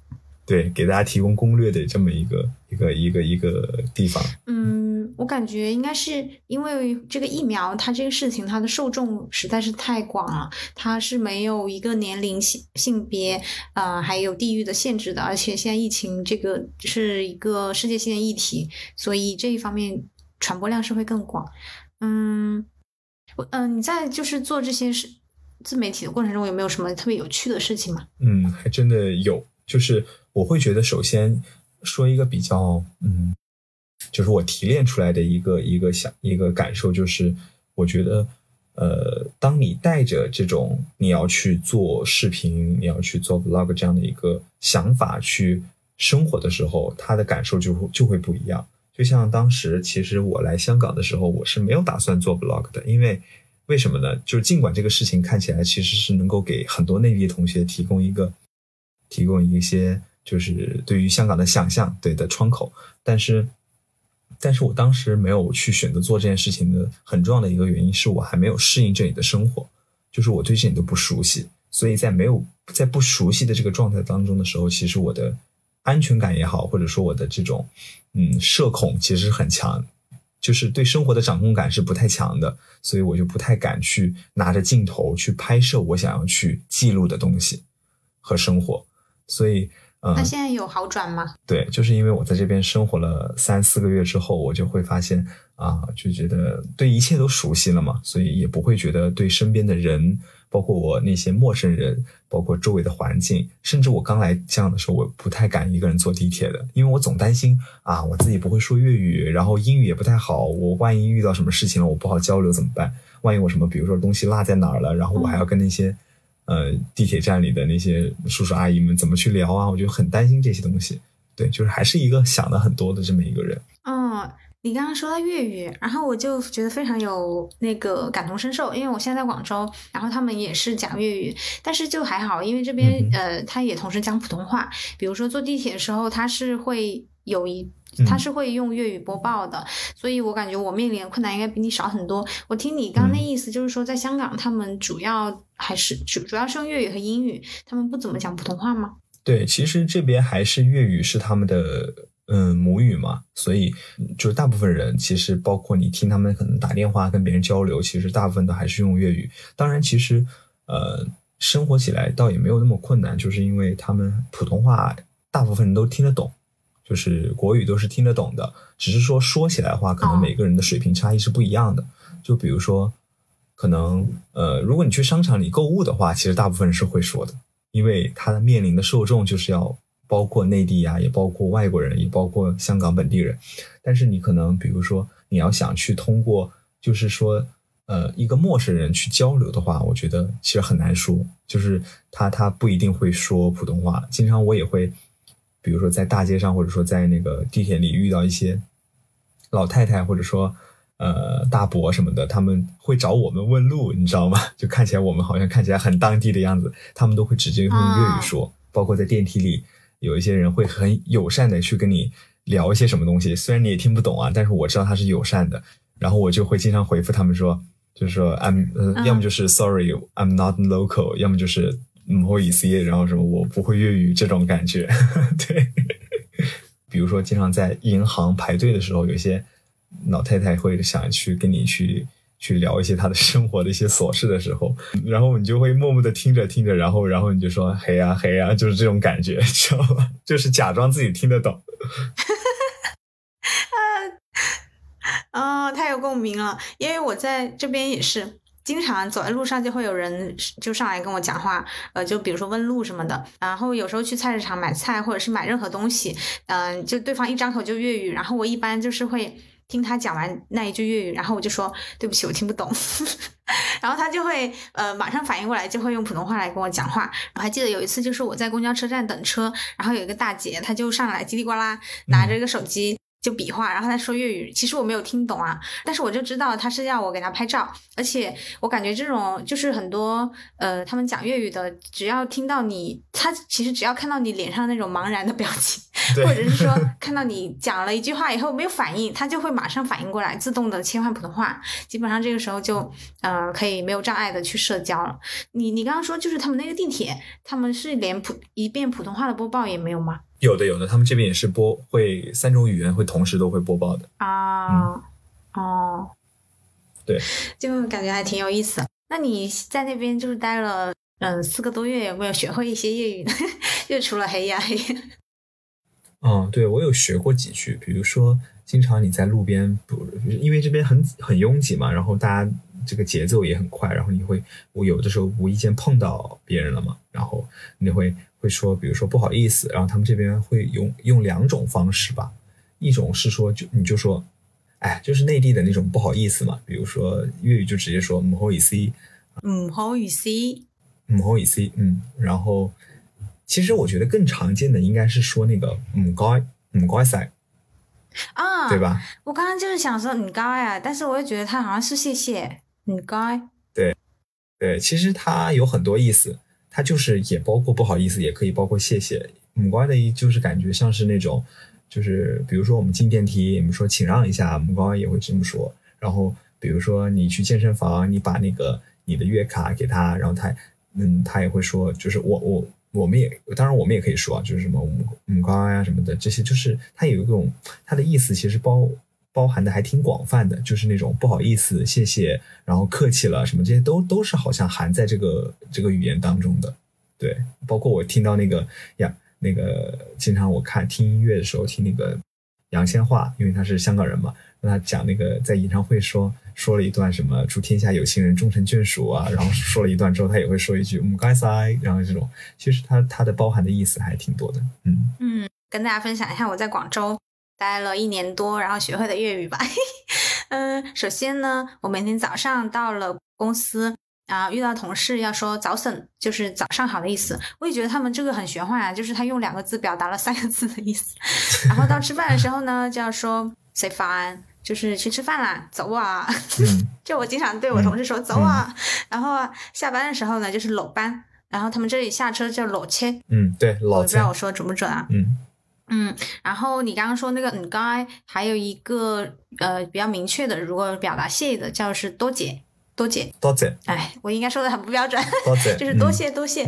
对给大家提供攻略的这么一个一个一个一个地方。嗯。我感觉应该是因为这个疫苗，它这个事情它的受众实在是太广了，它是没有一个年龄性性别，呃，还有地域的限制的。而且现在疫情这个是一个世界性的议题，所以这一方面传播量是会更广。嗯，我嗯，你在就是做这些事自媒体的过程中，有没有什么特别有趣的事情吗？嗯，还真的有，就是我会觉得，首先说一个比较嗯。就是我提炼出来的一个一个想一个感受，就是我觉得，呃，当你带着这种你要去做视频，你要去做 vlog 这样的一个想法去生活的时候，他的感受就会就会不一样。就像当时其实我来香港的时候，我是没有打算做 vlog 的，因为为什么呢？就是尽管这个事情看起来其实是能够给很多内地同学提供一个提供一些就是对于香港的想象对的窗口，但是。但是我当时没有去选择做这件事情的很重要的一个原因，是我还没有适应这里的生活，就是我对这里都不熟悉，所以在没有在不熟悉的这个状态当中的时候，其实我的安全感也好，或者说我的这种嗯社恐其实很强，就是对生活的掌控感是不太强的，所以我就不太敢去拿着镜头去拍摄我想要去记录的东西和生活，所以。那现在有好转吗？对，就是因为我在这边生活了三四个月之后，我就会发现啊，就觉得对一切都熟悉了嘛，所以也不会觉得对身边的人，包括我那些陌生人，包括周围的环境，甚至我刚来这样的时候，我不太敢一个人坐地铁的，因为我总担心啊，我自己不会说粤语，然后英语也不太好，我万一遇到什么事情了，我不好交流怎么办？万一我什么，比如说东西落在哪儿了，然后我还要跟那些。呃，地铁站里的那些叔叔阿姨们怎么去聊啊？我就很担心这些东西。对，就是还是一个想的很多的这么一个人。嗯，你刚刚说到粤语，然后我就觉得非常有那个感同身受，因为我现在在广州，然后他们也是讲粤语，但是就还好，因为这边呃，他也同时讲普通话。比如说坐地铁的时候，他是会有一。他是会用粤语播报的，所以我感觉我面临的困难应该比你少很多。我听你刚刚那意思，就是说在香港，他们主要还是主主要是用粤语和英语，他们不怎么讲普通话吗？对，其实这边还是粤语是他们的嗯母语嘛，所以就是大部分人其实包括你听他们可能打电话跟别人交流，其实大部分都还是用粤语。当然，其实呃生活起来倒也没有那么困难，就是因为他们普通话大部分人都听得懂。就是国语都是听得懂的，只是说说起来的话，可能每个人的水平差异是不一样的。就比如说，可能呃，如果你去商场里购物的话，其实大部分人是会说的，因为他面临的受众就是要包括内地呀，也包括外国人，也包括香港本地人。但是你可能比如说，你要想去通过，就是说呃一个陌生人去交流的话，我觉得其实很难说，就是他他不一定会说普通话。经常我也会，比如说在大街上或者说在那个地铁里遇到一些老太太或者说呃大伯什么的，他们会找我们问路，你知道吗？就看起来我们好像看起来很当地的样子，他们都会直接用粤语说。包括在电梯里，有一些人会很友善的去跟你聊一些什么东西，虽然你也听不懂啊，但是我知道他是友善的，然后我就会经常回复他们说，就是说 I'm，呃，要么就是 Sorry，I'm not local，要么就是不好意思，然后什么我不会粤语这种感觉，对。比如说，经常在银行排队的时候，有些老太太会想去跟你去。去聊一些他的生活的一些琐事的时候，然后你就会默默的听着听着，然后然后你就说嘿呀嘿呀，就是这种感觉，知道吗？就是假装自己听得懂。啊，太有共鸣了，因为我在这边也是经常走在路上就会有人就上来跟我讲话，呃，就比如说问路什么的，然后有时候去菜市场买菜或者是买任何东西，嗯，就对方一张口就粤语，然后我一般就是会。听他讲完那一句粤语，然后我就说对不起，我听不懂，然后他就会呃马上反应过来，就会用普通话来跟我讲话。我还记得有一次，就是我在公交车站等车，然后有一个大姐，她就上来叽里呱啦拿着一个手机。就比划，然后他说粤语，其实我没有听懂啊，但是我就知道他是要我给他拍照，而且我感觉这种就是很多呃，他们讲粤语的，只要听到你，他其实只要看到你脸上那种茫然的表情，或者是说看到你讲了一句话以后没有反应，他就会马上反应过来，自动的切换普通话，基本上这个时候就呃可以没有障碍的去社交了。你你刚刚说就是他们那个地铁，他们是连普一遍普通话的播报也没有吗？有的有的，他们这边也是播，会三种语言会同时都会播报的啊，哦，对，就感觉还挺有意思。那你在那边就是待了嗯四个多月，有没有学会一些粤语呢？就除了黑呀黑。嗯，对我有学过几句，比如说，经常你在路边，不因为这边很很拥挤嘛，然后大家这个节奏也很快，然后你会我有的时候无意间碰到别人了嘛，然后你会。会说，比如说不好意思，然后他们这边会用用两种方式吧，一种是说就你就说，哎，就是内地的那种不好意思嘛，比如说粤语就直接说唔好意思，唔好意思，唔好意思，嗯，然后其实我觉得更常见的应该是说那个唔该唔该晒啊，对吧？我刚刚就是想说唔该呀，但是我又觉得他好像是谢谢唔该，对对，其实它有很多意思。它就是也包括不好意思，也可以包括谢谢。母乖的意，就是感觉像是那种，就是比如说我们进电梯，我们说请让一下，母乖也会这么说。然后比如说你去健身房，你把那个你的月卡给他，然后他，嗯，他也会说，就是我我我们也当然我们也可以说，就是什么母母乖呀什么的，这些就是它有一种它的意思，其实包。包含的还挺广泛的，就是那种不好意思、谢谢，然后客气了什么，这些都都是好像含在这个这个语言当中的。对，包括我听到那个呀，那个经常我看听音乐的时候听那个杨千嬅，因为他是香港人嘛，让他讲那个在演唱会说说了一段什么祝天下有情人终成眷属啊，然后说了一段之后，他也会说一句唔该晒，然后这种其实他他的包含的意思还挺多的。嗯嗯，跟大家分享一下我在广州。待了一年多，然后学会的粤语吧。嗯，首先呢，我每天早上到了公司啊，遇到同事要说早晨，就是早上好的意思。我也觉得他们这个很玄幻啊，就是他用两个字表达了三个字的意思。然后到吃饭的时候呢，就要说 say 饭，就是去吃饭啦，走啊。就我经常对我同事说走啊。然后下班的时候呢，就是搂班。然后他们这里下车叫搂切。嗯，对，搂切。我不知道我说准不准啊。嗯。嗯，然后你刚刚说那个嗯该，还有一个呃比较明确的，如果表达谢意的，叫是多姐多姐多姐。哎，我应该说的很不标准，就是多谢多谢。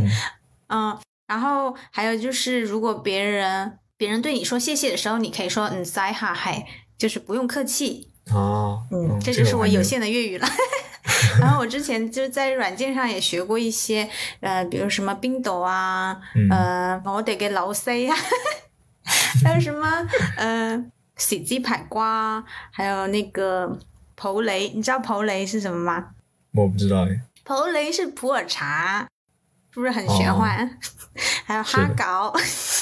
嗯，然后还有就是，如果别人别人对你说谢谢的时候，你可以说嗯塞哈嗨，就是不用客气。哦，嗯，这就是我有限的粤语了。然后我之前就在软件上也学过一些，呃，比如什么冰斗啊，呃，我得给老 C 啊。还有什么？呃，洗鸡排瓜，还有那个蒲雷，你知道蒲雷是什么吗？我不知道哎。蒲雷是普洱茶，是不是很玄幻？还有哈搞，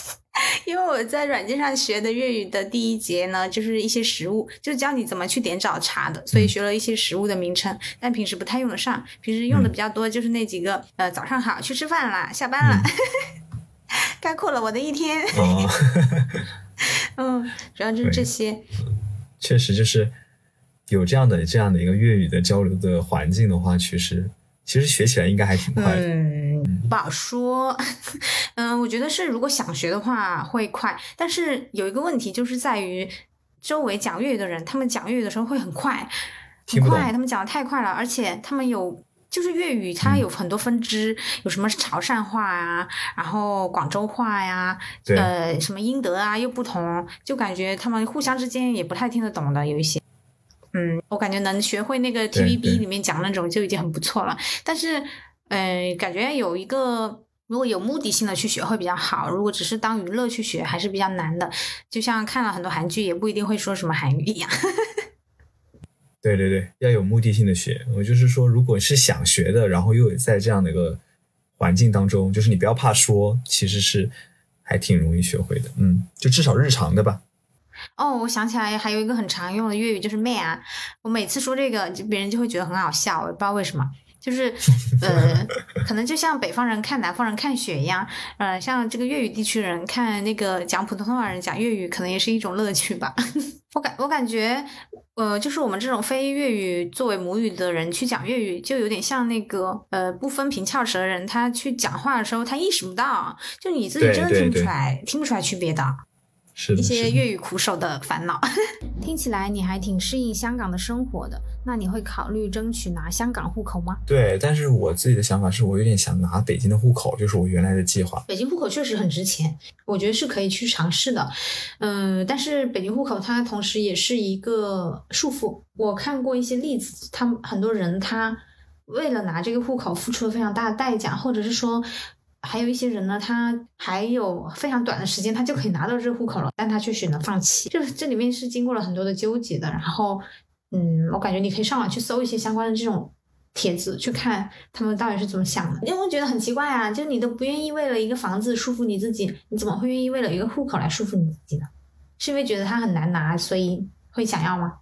因为我在软件上学的粤语的第一节呢，就是一些食物，就是教你怎么去点早茶的，所以学了一些食物的名称，但平时不太用得上，平时用的比较多就是那几个，呃，早上好，去吃饭啦，下班了，概括了我的一天。哦，嗯，主要就是这些。确实就是有这样的这样的一个粤语的交流的环境的话，其实其实学起来应该还挺快的。嗯，不好说。嗯，我觉得是如果想学的话会快，但是有一个问题就是在于周围讲粤语的人，他们讲粤语的时候会很快，很快，他们讲的太快了，而且他们有。就是粤语，它有很多分支，有什么潮汕话啊，然后广州话呀，对呃，什么英德啊，又不同，就感觉他们互相之间也不太听得懂的，有一些。嗯，我感觉能学会那个 TVB 里面讲那种就已经很不错了。但是，呃，感觉有一个如果有目的性的去学会比较好，如果只是当娱乐去学还是比较难的。就像看了很多韩剧，也不一定会说什么韩语一样。对对对，要有目的性的学。我就是说，如果是想学的，然后又有在这样的一个环境当中，就是你不要怕说，其实是还挺容易学会的。嗯，就至少日常的吧。哦，我想起来还有一个很常用的粤语就是“妹啊”，我每次说这个，就别人就会觉得很好笑，我也不知道为什么。就是 呃，可能就像北方人看南方人看雪一样，呃，像这个粤语地区人看那个讲普通话人讲粤语，可能也是一种乐趣吧。我感我感觉，呃，就是我们这种非粤语作为母语的人去讲粤语，就有点像那个呃不分平翘舌的人，他去讲话的时候，他意识不到，就你自己真的听不对对对出来，听不出来区别的。是的，一些粤语苦手的烦恼。听起来你还挺适应香港的生活的，那你会考虑争取拿香港户口吗？对，但是我自己的想法是我有点想拿北京的户口，就是我原来的计划。北京户口确实很值钱，我觉得是可以去尝试的。嗯，但是北京户口它同时也是一个束缚。我看过一些例子，他们很多人他为了拿这个户口付出了非常大的代价，或者是说。还有一些人呢，他还有非常短的时间，他就可以拿到这个户口了，但他却选择放弃。这这里面是经过了很多的纠结的。然后，嗯，我感觉你可以上网去搜一些相关的这种帖子，去看他们到底是怎么想的。因为我觉得很奇怪啊，就你都不愿意为了一个房子束缚你自己，你怎么会愿意为了一个户口来束缚你自己呢？是因为觉得它很难拿，所以会想要吗？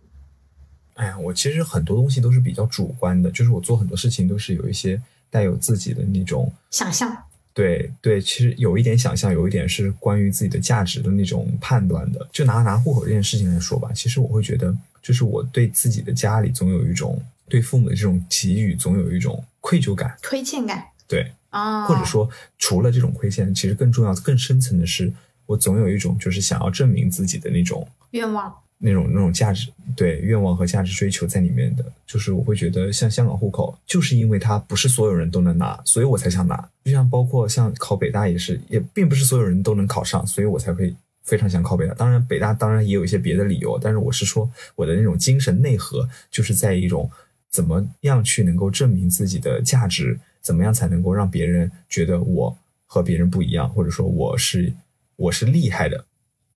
哎呀，我其实很多东西都是比较主观的，就是我做很多事情都是有一些带有自己的那种想象，对对，其实有一点想象，有一点是关于自己的价值的那种判断的。就拿拿户口这件事情来说吧，其实我会觉得，就是我对自己的家里总有一种对父母的这种给予，总有一种愧疚感。亏欠感对，啊，或者说除了这种亏欠，其实更重要、更深层的是，我总有一种就是想要证明自己的那种愿望，那种那种价值，对愿望和价值追求在里面的，就是我会觉得像香港户口，就是因为它不是所有人都能拿，所以我才想拿。就像包括像考北大也是，也并不是所有人都能考上，所以我才会非常想考北大。当然，北大当然也有一些别的理由，但是我是说我的那种精神内核，就是在一种怎么样去能够证明自己的价值，怎么样才能够让别人觉得我和别人不一样，或者说我是我是厉害的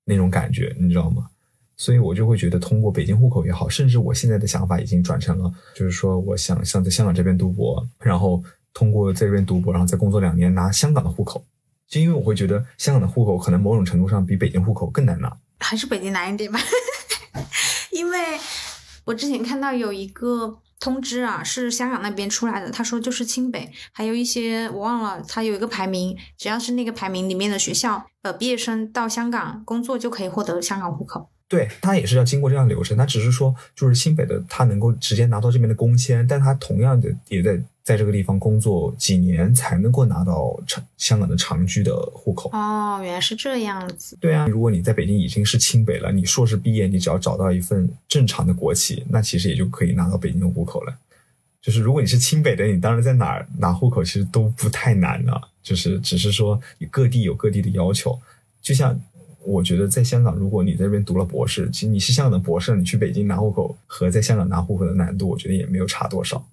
那种感觉，你知道吗？所以我就会觉得，通过北京户口也好，甚至我现在的想法已经转成了，就是说，我想想在香港这边读博，然后通过在这边读博，然后再工作两年拿香港的户口，就因为我会觉得香港的户口可能某种程度上比北京户口更难拿。还是北京难一点吧，因为我之前看到有一个通知啊，是香港那边出来的，他说就是清北，还有一些我忘了，他有一个排名，只要是那个排名里面的学校，呃，毕业生到香港工作就可以获得香港户口。对他也是要经过这样的流程，他只是说就是新北的他能够直接拿到这边的工签，但他同样的也在在这个地方工作几年才能够拿到长香港的长居的户口。哦，原来是这样子。对啊，如果你在北京已经是清北了，你硕士毕业，你只要找到一份正常的国企，那其实也就可以拿到北京的户口了。就是如果你是清北的，你当然在哪儿拿户口其实都不太难了，就是只是说各地有各地的要求。就像我觉得在香港，如果你在这边读了博士，其实你是香港的博士，你去北京拿户口和在香港拿户口的难度，我觉得也没有差多少。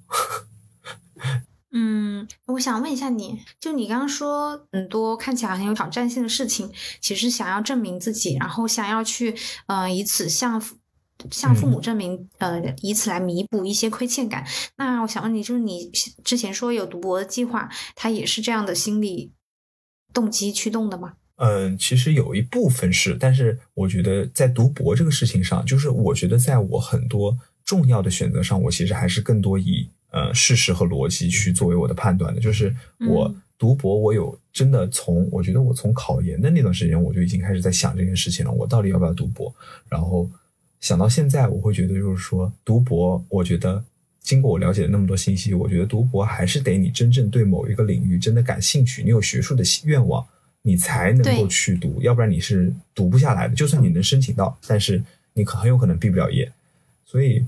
嗯，我想问一下你，就你刚刚说很多看起来很有挑战性的事情，其实想要证明自己，然后想要去，呃，以此向父向父母证明，呃，以此来弥补一些亏欠感。那我想问你，就是你之前说有读博的计划，它也是这样的心理动机驱动的吗？嗯，其实有一部分是，但是我觉得在读博这个事情上，就是我觉得在我很多重要的选择上，我其实还是更多以呃事实和逻辑去作为我的判断的。就是我读博，我有真的从我觉得我从考研的那段时间，我就已经开始在想这件事情了，我到底要不要读博？然后想到现在，我会觉得就是说读博，我觉得经过我了解的那么多信息，我觉得读博还是得你真正对某一个领域真的感兴趣，你有学术的愿望。你才能够去读，要不然你是读不下来的。就算你能申请到，但是你可很有可能毕不了业。所以，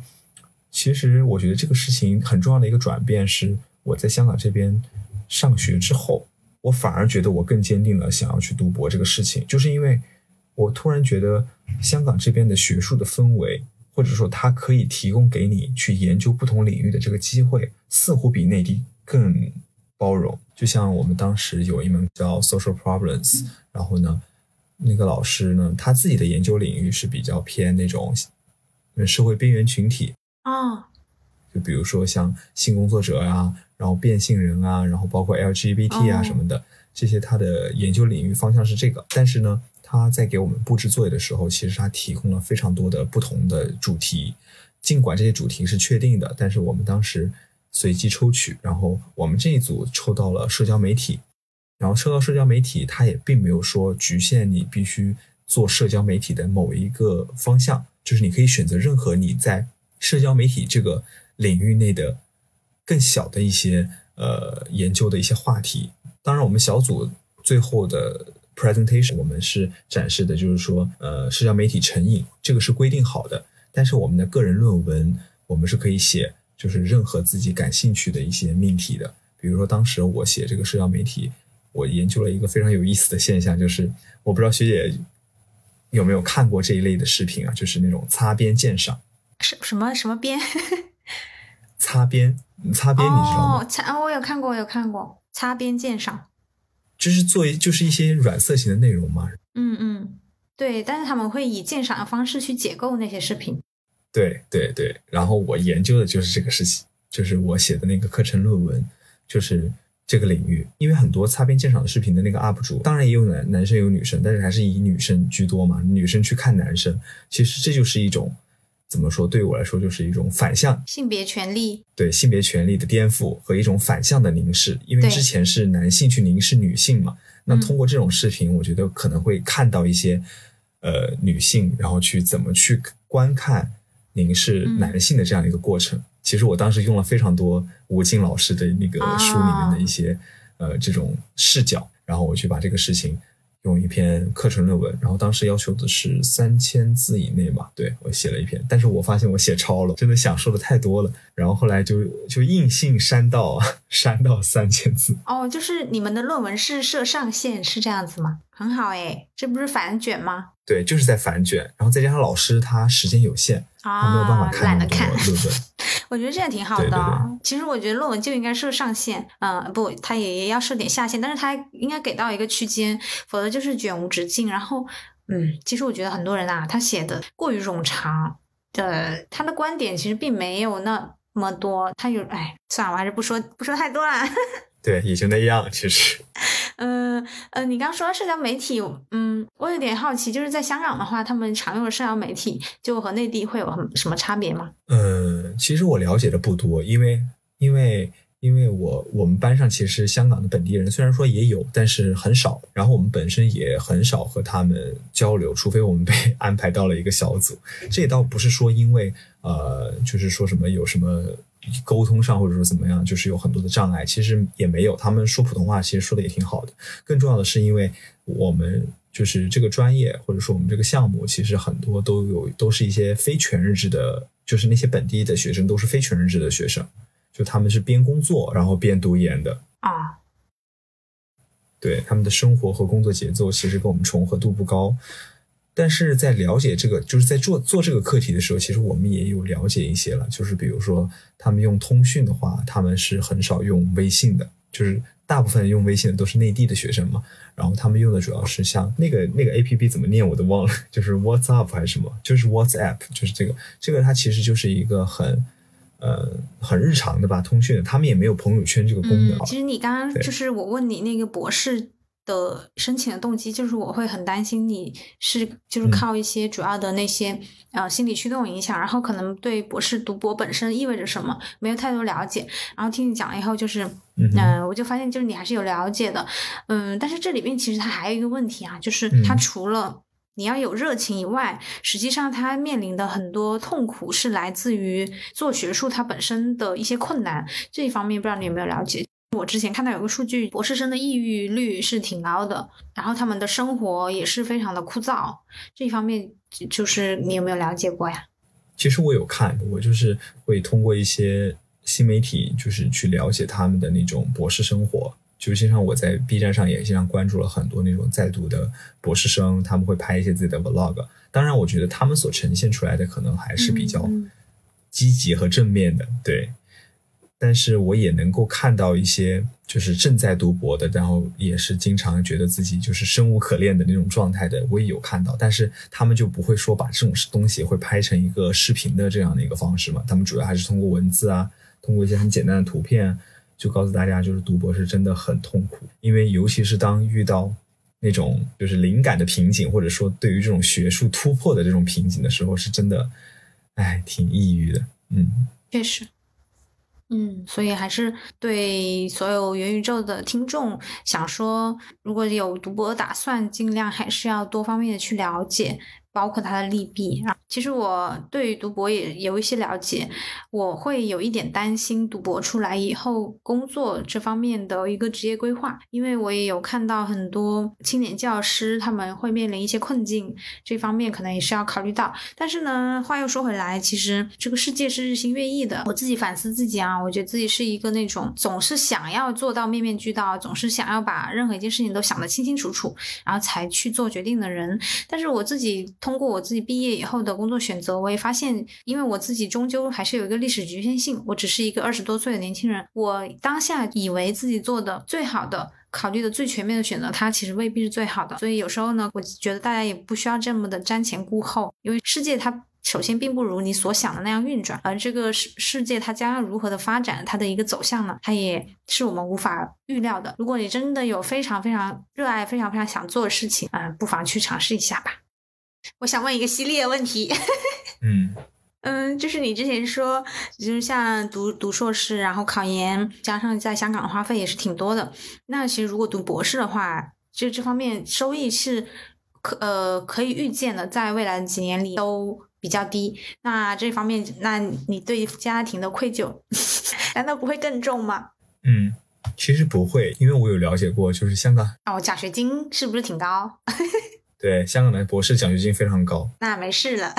其实我觉得这个事情很重要的一个转变是，我在香港这边上学之后，我反而觉得我更坚定了想要去读博这个事情，就是因为我突然觉得香港这边的学术的氛围，或者说它可以提供给你去研究不同领域的这个机会，似乎比内地更。包容，就像我们当时有一门叫 Social Problems，然后呢，那个老师呢，他自己的研究领域是比较偏那种社会边缘群体啊，就比如说像性工作者啊，然后变性人啊，然后包括 LGBT 啊什么的，这些他的研究领域方向是这个。但是呢，他在给我们布置作业的时候，其实他提供了非常多的不同的主题，尽管这些主题是确定的，但是我们当时。随机抽取，然后我们这一组抽到了社交媒体，然后抽到社交媒体，它也并没有说局限你必须做社交媒体的某一个方向，就是你可以选择任何你在社交媒体这个领域内的更小的一些呃研究的一些话题。当然，我们小组最后的 presentation 我们是展示的就是说呃社交媒体成瘾，这个是规定好的，但是我们的个人论文我们是可以写。就是任何自己感兴趣的一些命题的，比如说当时我写这个社交媒体，我研究了一个非常有意思的现象，就是我不知道学姐有没有看过这一类的视频啊，就是那种擦边鉴赏，什什么什么边？擦边，擦边，你知道吗？擦，我有看过，我有看过擦边鉴赏，就是作为就是一些软色情的内容嘛。嗯嗯，对，但是他们会以鉴赏的方式去解构那些视频。对对对，然后我研究的就是这个事情，就是我写的那个课程论文，就是这个领域。因为很多擦边鉴赏的视频的那个 UP 主，当然也有男男生有女生，但是还是以女生居多嘛。女生去看男生，其实这就是一种怎么说？对于我来说，就是一种反向性别权利，对性别权利的颠覆和一种反向的凝视。因为之前是男性去凝视女性嘛，那通过这种视频，我觉得可能会看到一些呃女性，然后去怎么去观看。凝视男性的这样一个过程，其实我当时用了非常多吴静老师的那个书里面的一些呃这种视角，然后我去把这个事情用一篇课程论文，然后当时要求的是三千字以内嘛，对我写了一篇，但是我发现我写超了，真的想说的太多了，然后后来就就硬性删到 删到三千字。哦，就是你们的论文是设上限是这样子吗？很好哎，这不是反卷吗？对，就是在反卷，然后再加上老师他时间有限。啊，没有办法懒得看，对不对？我觉得这样挺好的。其实我觉得论文就应该设上限，嗯，不，它也也要设点下限，但是它应该给到一个区间，否则就是卷无止境。然后，嗯，其实我觉得很多人啊，他写的过于冗长的，他的观点其实并没有那么多。他有，哎，算了，我还是不说，不说太多了。对，也就那样，其实。嗯 呃，你刚说社交媒体，嗯，我有点好奇，就是在香港的话，他们常用的社交媒体就和内地会有很什么差别吗？嗯，其实我了解的不多，因为因为因为我我们班上其实香港的本地人虽然说也有，但是很少，然后我们本身也很少和他们交流，除非我们被 安排到了一个小组。这倒不是说因为呃，就是说什么有什么。沟通上或者说怎么样，就是有很多的障碍，其实也没有。他们说普通话其实说的也挺好的。更重要的是，因为我们就是这个专业或者说我们这个项目，其实很多都有都是一些非全日制的，就是那些本地的学生都是非全日制的学生，就他们是边工作然后边读研的啊。对，他们的生活和工作节奏其实跟我们重合度不高。但是在了解这个，就是在做做这个课题的时候，其实我们也有了解一些了。就是比如说，他们用通讯的话，他们是很少用微信的，就是大部分用微信的都是内地的学生嘛。然后他们用的主要是像那个那个 A P P 怎么念我都忘了，就是 WhatsApp 还是什么，就是 WhatsApp，就是这个这个它其实就是一个很呃很日常的吧通讯的，他们也没有朋友圈这个功能。其实你刚刚就是我问你那个博士。的申请的动机，就是我会很担心你是就是嗯。靠一些主要的那些、呃心理驱动影响，然后可能对博士读博本身意味着什么没有太多了解，然后听你讲了以后，就是嗯我就发现就是你还是有了解的，嗯，但是这里面其实它还有一个问题啊，就是它嗯。除了你要有热情以外，实际上它面临的很多痛苦是来自于做学术它本身的一些困难。这一方面不知道你有没有了解？我之前看到有个数据，博士生的抑郁率是挺高的，然后他们的生活也是非常的枯燥。这一方面就就是你有没有了解过呀？其实我有看，我就是会通过一些新媒体，就是去了解他们的那种博士生活。就是经常我在 B 站上也经常关注了很多那种在读的博士生，他们会拍一些自己的 vlog。当然，我觉得他们所呈现出来的可能还是比较嗯积极和正面的，对。但是我也能够看到一些就是正在读博的，然后也是经常觉得自己就是生无可恋的那种状态的，我也有看到。但是他们就不会说把这种东西会拍成一个视频的这样的一个方式嘛？他们主要还是通过文字啊，通过一些很简单的图片，就告诉大家，就是读博是真的很痛苦，因为尤其是当遇到那种就是灵感的瓶颈，或者说对于这种学术突破的这种瓶颈的时候，是真的，哎，挺抑郁的。嗯确实，嗯，所以还是对所有元宇宙的听众想说，如果有读博打算，尽量还是要多方面的去了解，包括它的利弊。啊其实我对于读博也有一些了解，我会有一点担心读博出来以后工作这方面的一个职业规划，因为我也有看到很多青年教师他们会面临一些困境，这方面可能也是要考虑到。但是呢，话又说回来，其实这个世界是日新月异的。我自己反思自己啊，我觉得自己是一个那种总是想要做到面面俱到，总是想要把任何一件事情都想得清清楚楚，然后才去做决定的人。但是我自己通过我自己毕业以后的工作选择，我也发现，因为我自己终究还是有一个历史局限性，我只是一个二十多岁的年轻人，我当下以为自己做的最好的。考虑的最全面的选择，它其实未必是最好的。所以有时候呢，我觉得大家也不需要这么的瞻前顾后，因为世界它首先并不如你所想的那样运转，而这个世世界它将要如何的发展，它的一个走向呢，它也是我们无法预料的。如果你真的有非常非常热爱、非常非常想做的事情，啊、不妨去尝试一下吧。我想问一个犀利的问题，嗯嗯，就是你之前说，就是像读读硕士，然后考研，加上在香港的花费也是挺多的。那其实如果读博士的话，就这方面收益是可呃可以预见的，在未来的几年里都比较低。那这方面，那你对家庭的愧疚，难道不会更重吗？嗯，其实不会，因为我有了解过，就是香港哦，奖学金是不是挺高？对香港的博士奖学金非常高，那没事了。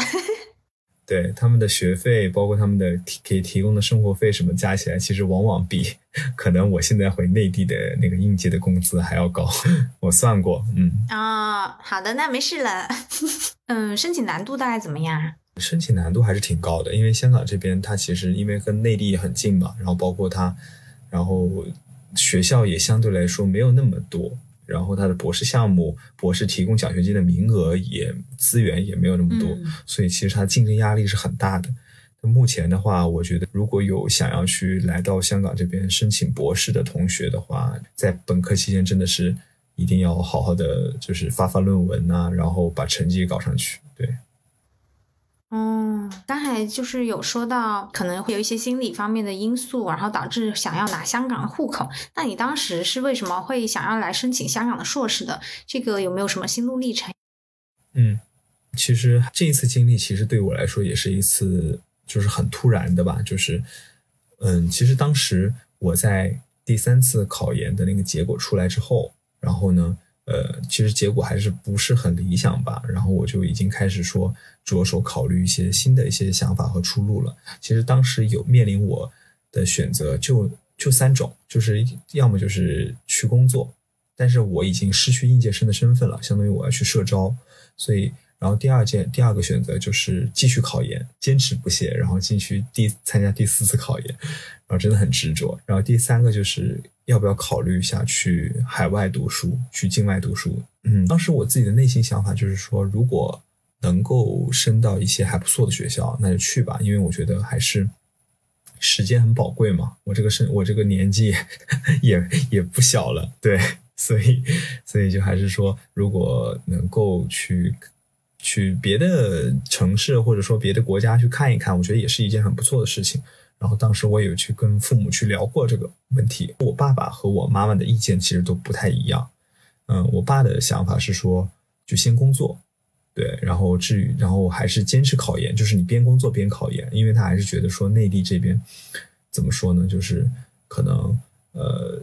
对他们的学费，包括他们的提给提供的生活费什么加起来，其实往往比可能我现在回内地的那个应届的工资还要高。我算过，嗯，哦，好的，那没事了。嗯，申请难度大概怎么样啊？申请难度还是挺高的，因为香港这边它其实因为跟内地很近嘛，然后包括它，然后学校也相对来说没有那么多，然后他的博士项目、博士提供奖学金的名额也资源也没有那么多，嗯所以其实他竞争压力是很大的。那目前的话，我觉得如果有想要去来到香港这边申请博士的同学的话，在本科期间真的是一定要好好的就是发发论文呐、然后把成绩搞上去。对，嗯，刚才就是有说到可能会有一些心理方面的因素，然后导致想要拿香港的户口。那你当时是为什么会想要来申请香港的硕士的？这个有没有什么心路历程？嗯，其实这一次经历其实对我来说也是一次就是很突然的吧，就是嗯，其实当时我在第三次考研的那个结果出来之后，然后呢，呃，其实结果还是不是很理想吧，然后我就已经开始说着手考虑一些新的一些想法和出路了。其实当时有面临我的选择就就三种，就是要么就是去工作，但是我已经失去应届生的身份了，相当于我要去社招，所以，然后第二件第二个选择就是继续考研，坚持不懈，然后进去第参加第四次考研，然后真的很执着。然后第三个就是要不要考虑一下去海外读书，去境外读书。嗯，当时我自己的内心想法就是说，如果能够升到一些还不错的学校，那就去吧，因为我觉得还是。时间很宝贵嘛，我这个是我这个年纪 也也不小了，对，所以，所以就还是说，如果能够去去别的城市或者说别的国家去看一看，我觉得也是一件很不错的事情。然后当时我也有去跟父母去聊过这个问题，我爸爸和我妈妈的意见其实都不太一样。嗯，我爸的想法是说，就先工作，对，然后至于，然后还是坚持考研，就是你边工作边考研，因为他还是觉得说内地这边怎么说呢，就是可能呃。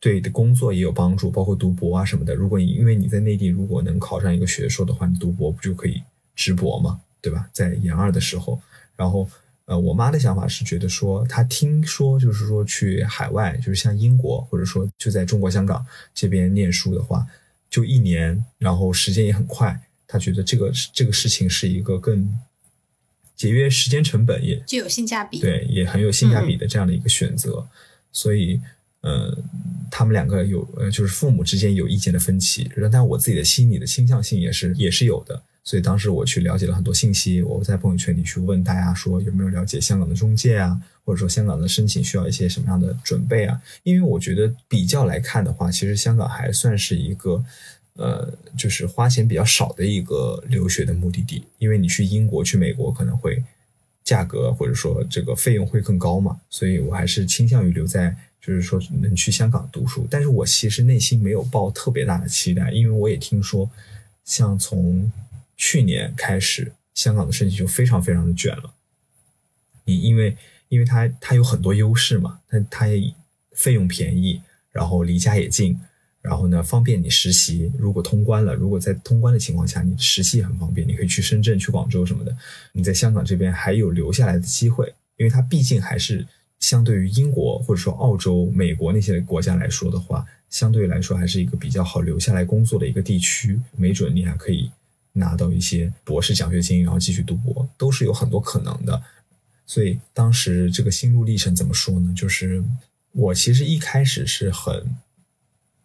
对你的工作也有帮助，包括读博啊什么的。如果你因为你在内地，如果能考上一个学硕的话，你读博不就可以直博嘛？对吧？在研二的时候，然后呃，我妈的想法是觉得说，她听说就是说去海外，就是像英国或者说就在中国香港这边念书的话，就一年，然后时间也很快。她觉得这个这个事情是一个更节约时间成本，也具有性价比，对，也很有性价比的这样的一个选择。所以。呃，他们两个有呃，就是父母之间有意见的分歧，但我自己的心理的倾向性也是也是有的。所以当时我去了解了很多信息，我在朋友圈里去问大家说有没有了解香港的中介啊，或者说香港的申请需要一些什么样的准备啊？因为我觉得比较来看的话，其实香港还算是一个呃，就是花钱比较少的一个留学的目的地。因为你去英国、去美国可能会价格或者说这个费用会更高嘛，所以我还是倾向于留在。就是说能去香港读书，但是我其实内心没有抱特别大的期待，因为我也听说，像从去年开始，香港的申请就非常非常的卷了。你因为因为它它有很多优势嘛，它它也费用便宜，然后离家也近，然后呢方便你实习。如果通关了，如果在通关的情况下，你实习也很方便，你可以去深圳、去广州什么的。你在香港这边还有留下来的机会，因为它毕竟还是。相对于英国或者说澳洲、美国那些国家来说的话，相对来说还是一个比较好留下来工作的一个地区。没准你还可以拿到一些博士奖学金，然后继续读博，都是有很多可能的。所以当时这个心路历程怎么说呢？就是我其实一开始是很，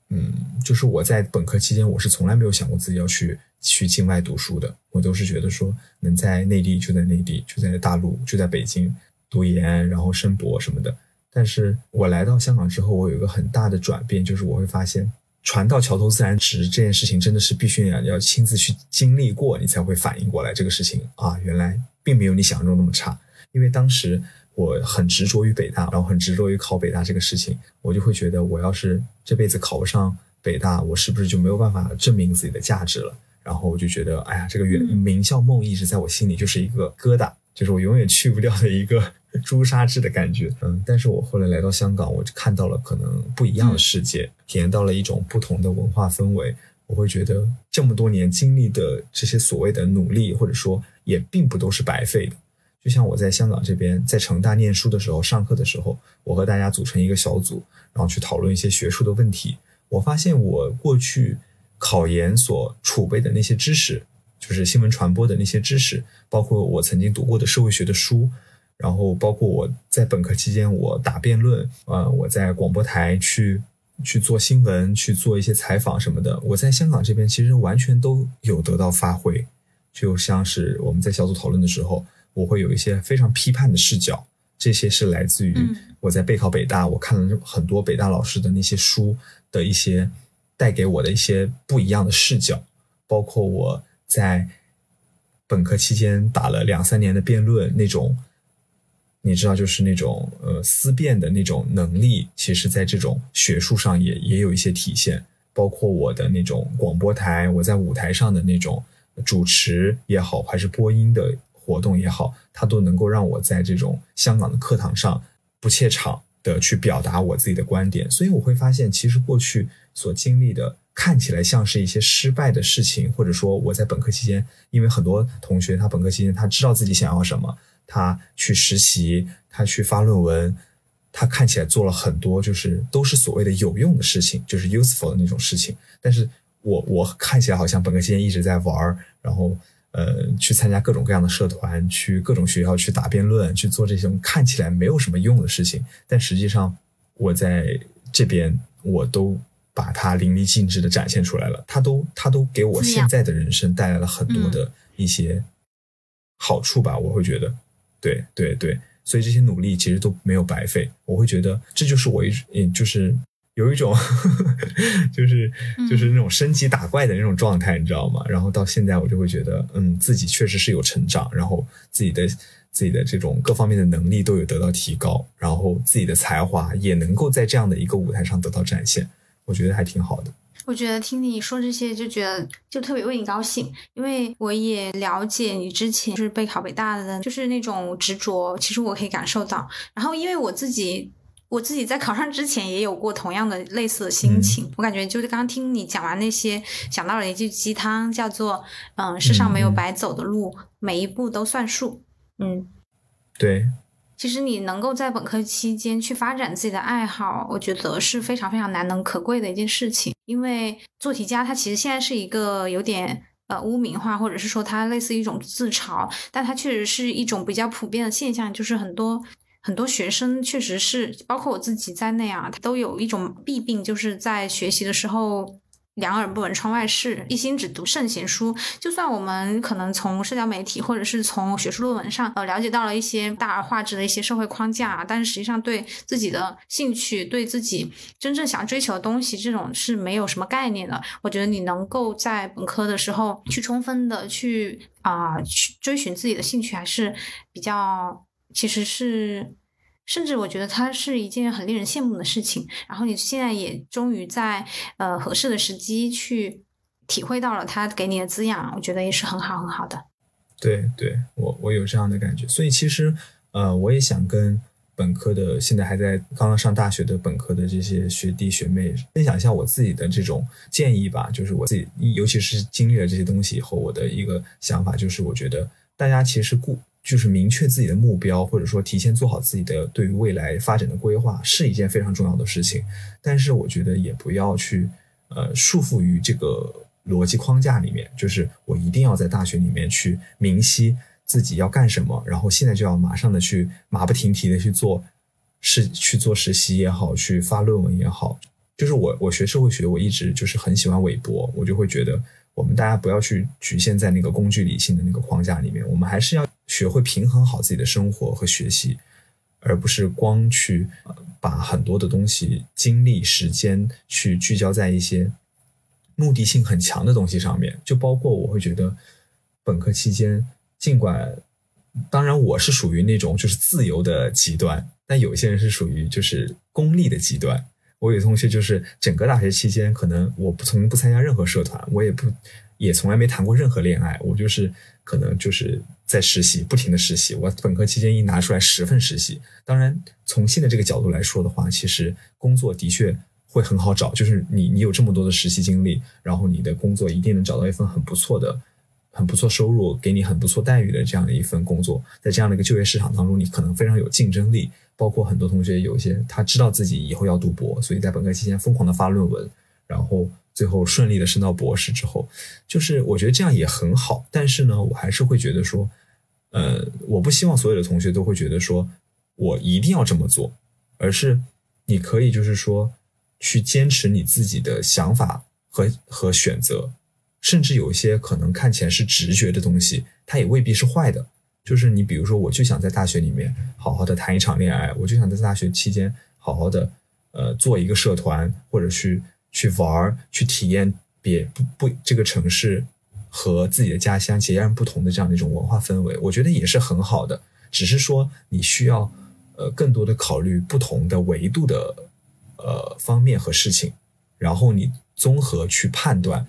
嗯，就是我在本科期间，我是从来没有想过自己要去去境外读书的。我都是觉得说，能在内地就在内地，就在大陆，就在北京。读研，然后申博什么的，但是我来到香港之后，我有一个很大的转变，就是我会发现“船到桥头自然直”这件事情真的是必须要要亲自去经历过，你才会反应过来这个事情啊，原来并没有你想象中那么差。因为当时我很执着于北大，然后很执着于考北大这个事情，我就会觉得，我要是这辈子考不上北大，我是不是就没有办法证明自己的价值了？然后我就觉得，哎呀，这个名名校梦一直在我心里就是一个疙瘩，就是我永远去不掉的一个。朱砂痣的感觉，嗯，但是我后来来到香港，我就看到了可能不一样的世界，体验到了一种不同的文化氛围。我会觉得这么多年经历的这些所谓的努力，或者说也并不都是白费的。就像我在香港这边，在成大念书的时候，上课的时候，我和大家组成一个小组，然后去讨论一些学术的问题。我发现我过去考研所储备的那些知识，就是新闻传播的那些知识，包括我曾经读过的社会学的书。然后包括我在本科期间，我打辩论，呃，我在广播台去去做新闻，去做一些采访什么的。我在香港这边其实完全都有得到发挥，就像是我们在小组讨论的时候，我会有一些非常批判的视角，这些是来自于我在备考北大，我看了很多北大老师的那些书的一些带给我的一些不一样的视角，包括我在本科期间打了两三年的辩论那种。你知道，就是那种呃思辨的那种能力，其实在这种学术上也也有一些体现。包括我的那种广播台，我在舞台上的那种主持也好，还是播音的活动也好，它都能够让我在这种香港的课堂上不怯场的去表达我自己的观点。所以我会发现，其实过去所经历的看起来像是一些失败的事情，或者说我在本科期间，因为很多同学他本科期间他知道自己想要什么。他去实习，他去发论文，他看起来做了很多，就是都是所谓的有用的事情，就是 useful 的那种事情。但是我我看起来好像本科期间一直在玩儿，然后呃去参加各种各样的社团，去各种学校去打辩论，去做这种看起来没有什么用的事情。但实际上我在这边我都把它淋漓尽致的展现出来了，他都他都给我现在的人生带来了很多的一些好处吧，我会觉得。对对对，所以这些努力其实都没有白费。我会觉得这就是我一，嗯，就是有一种 就是就是那种升级打怪的那种状态，你知道吗？然后到现在我就会觉得，嗯，自己确实是有成长，然后自己的自己的这种各方面的能力都有得到提高，然后自己的才华也能够在这样的一个舞台上得到展现，我觉得还挺好的。我觉得听你说这些，就觉得就特别为你高兴，因为我也了解你之前是备考北大的，就是那种执着，其实我可以感受到。然后因为我自己。我自己在考上之前也有过同样的类似的心情，我感觉就是刚刚听你讲完那些，想到了一句鸡汤，叫做“嗯，世上没有白走的路，每一步都算数。”嗯，对。其实你能够在本科期间去发展自己的爱好，我觉得是非常非常难能可贵的一件事情。因为做题家，他其实现在是一个有点呃污名化，或者是说他类似一种自嘲，但他确实是一种比较普遍的现象，就是很多。很多学生确实是，包括我自己在内啊，他都有一种弊病，就是在学习的时候两耳不闻窗外事，一心只读圣贤书。就算我们可能从社交媒体或者是从学术论文上呃了解到了一些大而化之的一些社会框架，但是实际上对自己的兴趣、对自己真正想追求的东西，这种是没有什么概念的。我觉得你能够在本科的时候去充分的去啊去追寻自己的兴趣，还是比较。其实是，甚至我觉得它是一件很令人羡慕的事情。然后你现在也终于在呃合适的时机去体会到了它给你的滋养，我觉得也是很好很好的。对，对我我有这样的感觉。所以其实呃，我也想跟本科的现在还在刚刚上大学的本科的这些学弟学妹分享一下我自己的这种建议吧。就是我自己，尤其是经历了这些东西以后，我的一个想法就是，我觉得大家其实顾。就是明确自己的目标，或者说提前做好自己的对于未来发展的规划，是一件非常重要的事情。但是我觉得也不要去呃束缚于这个逻辑框架里面，就是我一定要在大学里面去明晰自己要干什么，然后现在就要马上的去马不停蹄的去做实去做实习也好，去发论文也好。就是我我学社会学，我一直就是很喜欢韦伯，我就会觉得我们大家不要去局限在那个工具理性的那个框架里面，我们还是要。学会平衡好自己的生活和学习，而不是光去把很多的东西、精力、时间去聚焦在一些目的性很强的东西上面。就包括我会觉得，本科期间，尽管当然我是属于那种就是自由的极端，但有些人是属于就是功利的极端。我有同学就是整个大学期间，可能我不从不参加任何社团，我也不也从来没谈过任何恋爱，我就是可能就是。在实习，不停的实习。我本科期间一拿出来十份实习。当然，从现在这个角度来说的话，其实工作的确会很好找。就是你，你有这么多的实习经历，然后你的工作一定能找到一份很不错的、很不错收入、给你很不错待遇的这样的一份工作。在这样的一个就业市场当中，你可能非常有竞争力。包括很多同学，有一些他知道自己以后要读博，所以在本科期间疯狂的发论文，然后最后顺利的升到博士之后，就是我觉得这样也很好。但是呢，我还是会觉得说。呃，我不希望所有的同学都会觉得说，我一定要这么做，而是你可以就是说，去坚持你自己的想法和和选择，甚至有一些可能看起来是直觉的东西，它也未必是坏的。就是你比如说，我就想在大学里面好好的谈一场恋爱，我就想在大学期间好好的呃做一个社团，或者去去玩儿，去体验别不不这个城市。和自己的家乡截然不同的这样的一种文化氛围，我觉得也是很好的。只是说你需要呃更多的考虑不同的维度的呃方面和事情，然后你综合去判断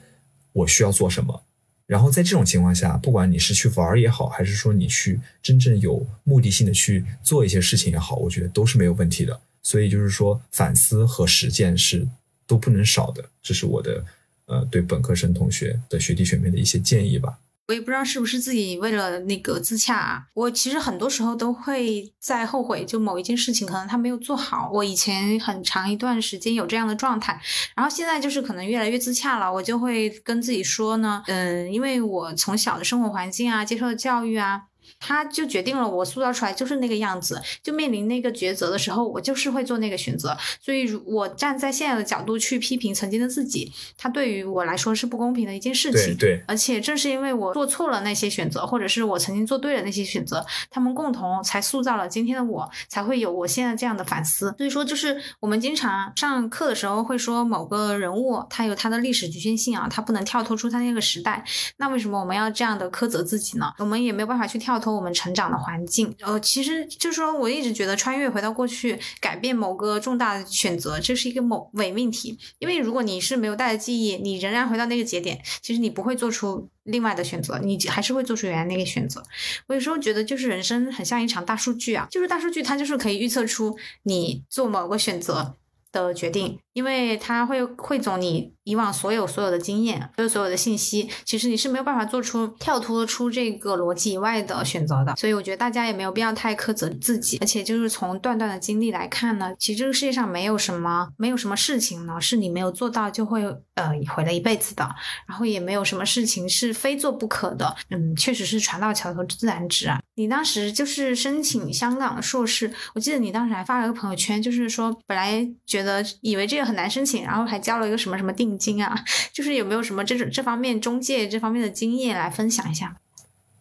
我需要做什么。然后在这种情况下，不管你是去玩也好，还是说你去真正有目的性的去做一些事情也好，我觉得都是没有问题的。所以就是说反思和实践是都不能少的，这是我的。呃，对本科生同学的学弟学妹的一些建议吧。我也不知道是不是自己为了那个自洽，啊，我其实很多时候都会在后悔，就某一件事情可能他没有做好。我以前很长一段时间有这样的状态，然后现在就是可能越来越自洽了。我就会跟自己说呢，嗯，因为我从小的生活环境啊，接受的教育啊。它就决定了我塑造出来就是那个样子。就面临那个抉择的时候，我就是会做那个选择。所以，如我站在现在的角度去批评曾经的自己，它对于我来说是不公平的一件事情。对，而且正是因为我做错了那些选择，或者是我曾经做对了那些选择，他们共同才塑造了今天的我，才会有我现在这样的反思。所以说，就是我们经常上课的时候会说某个人物他有他的历史局限性啊，他不能跳脱出他那个时代。那为什么我们要这样的苛责自己呢？我们也没有办法去跳脱我们成长的环境。呃，其实就是说，我一直觉得穿越回到过去，改变某个重大的选择，这是一个某伪命题。因为如果你是没有带着记忆，你仍然回到那个节点，其实你不会做出另外的选择，你还是会做出原来那个选择。我有时候觉得，就是人生很像一场大数据啊，就是大数据它就是可以预测出你做某个选择的决定。因为它会汇总你以往所有所有的经验，所有所有的信息，其实你是没有办法做出跳脱出这个逻辑以外的选择的。所以我觉得大家也没有必要太苛责自己。而且就是从段段的经历来看呢，其实这个世界上没有什么没有什么事情呢是你没有做到就会呃毁了一辈子的，然后也没有什么事情是非做不可的。嗯，确实是船到桥头自然直啊。你当时就是申请香港硕士，我记得你当时还发了个朋友圈，就是说本来觉得以为这很难申请，然后还交了一个什么什么定金啊？就是有没有什么这种这方面中介这方面的经验来分享一下？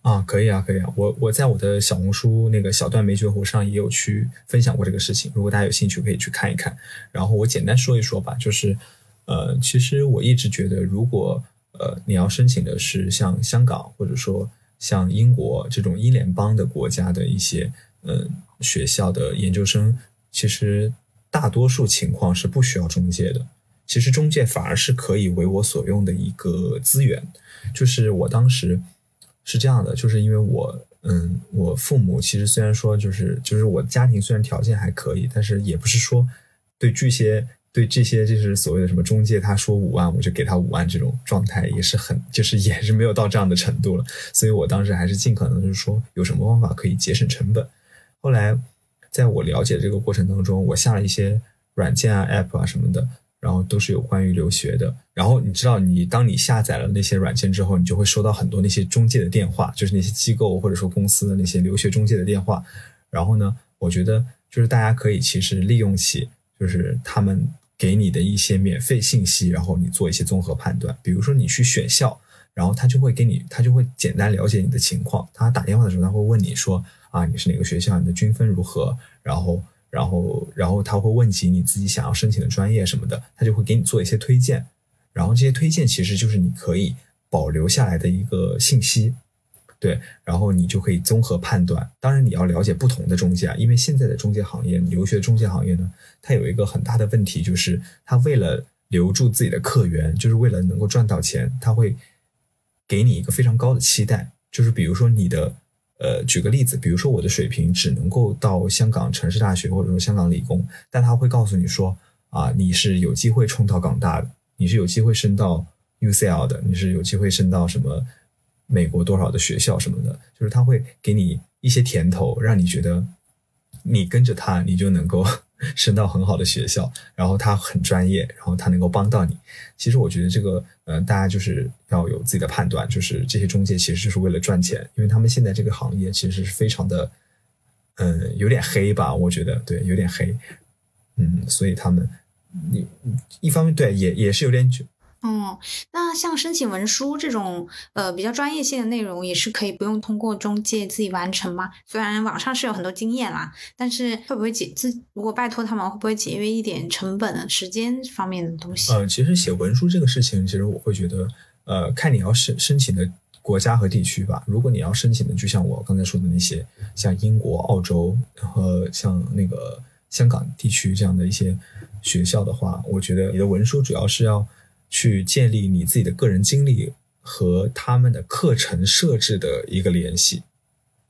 啊，可以啊，可以啊。我我在我的小红书那个小段没绝活上也有去分享过这个事情，如果大家有兴趣可以去看一看。然后我简单说一说吧，就是呃，其实我一直觉得，如果呃你要申请的是像香港或者说像英国这种英联邦的国家的一些嗯学校的研究生，其实。大多数情况是不需要中介的，其实中介反而是可以为我所用的一个资源。就是我当时是这样的，就是因为我，嗯，我父母其实虽然说就是就是我家庭虽然条件还可以，但是也不是说对这些对这些就是所谓的什么中介，他说五万我就给他五万这种状态也是很就是也是没有到这样的程度了。所以我当时还是尽可能就是说有什么方法可以节省成本。后来。在我了解这个过程当中，我下了一些软件啊、app 啊什么的，然后都是有关于留学的。然后你知道，你当你下载了那些软件之后，你就会收到很多那些中介的电话，就是那些机构或者说公司的那些留学中介的电话。然后呢，我觉得就是大家可以其实利用起，就是他们给你的一些免费信息，然后你做一些综合判断。比如说你去选校，然后他就会给你，他就会简单了解你的情况。他打电话的时候，他会问你说。啊，你是哪个学校？你的均分如何？然后，然后，然后他会问及你自己想要申请的专业什么的，他就会给你做一些推荐。然后这些推荐其实就是你可以保留下来的一个信息，对。然后你就可以综合判断。当然，你要了解不同的中介啊，因为现在的中介行业，留学中介行业呢，它有一个很大的问题，就是它为了留住自己的客源，就是为了能够赚到钱，他会给你一个非常高的期待，就是比如说你的。呃，举个例子，比如说我的水平只能够到香港城市大学或者说香港理工，但他会告诉你说啊，你是有机会冲到港大的，你是有机会升到 UCL 的，你是有机会升到什么美国多少的学校什么的，就是他会给你一些甜头，让你觉得你跟着他，你就能够。升到很好的学校，然后他很专业，然后他能够帮到你。其实我觉得这个，呃，大家就是要有自己的判断，就是这些中介其实就是为了赚钱，因为他们现在这个行业其实是非常的，嗯，有点黑吧？我觉得对，有点黑。嗯，所以他们，你一方面对也也是有点哦，那像申请文书这种呃比较专业性的内容，也是可以不用通过中介自己完成吗？虽然网上是有很多经验啦，但是会不会节自如果拜托他们，会不会节约一点成本、时间方面的东西？呃，其实写文书这个事情，其实我会觉得，呃，看你要申申请的国家和地区吧。如果你要申请的，就像我刚才说的那些，像英国、澳洲和像那个香港地区这样的一些学校的话，我觉得你的文书主要是要。去建立你自己的个人经历和他们的课程设置的一个联系，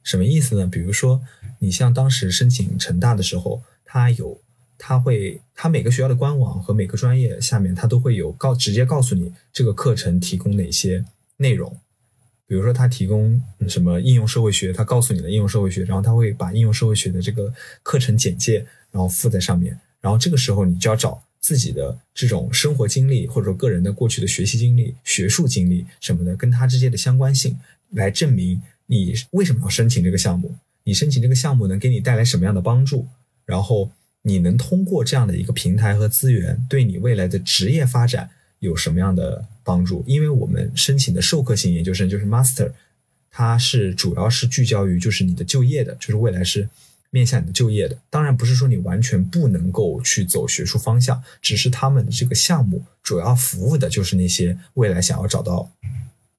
什么意思呢？比如说，你像当时申请成大的时候，他有，他会，他每个学校的官网和每个专业下面，他都会有告直接告诉你这个课程提供哪些内容。比如说，他提供什么应用社会学，他告诉你的应用社会学，然后他会把应用社会学的这个课程简介，然后附在上面，然后这个时候你就要找。自己的这种生活经历，或者说个人的过去的学习经历、学术经历什么的，跟他之间的相关性，来证明你为什么要申请这个项目？你申请这个项目能给你带来什么样的帮助？然后你能通过这样的一个平台和资源，对你未来的职业发展有什么样的帮助？因为我们申请的授课型研究生就是 Master，它是主要是聚焦于就是你的就业的，就是未来是面向你的就业的。当然不是说你完全不能够去走学术方向，只是他们的这个项目主要服务的就是那些未来想要找到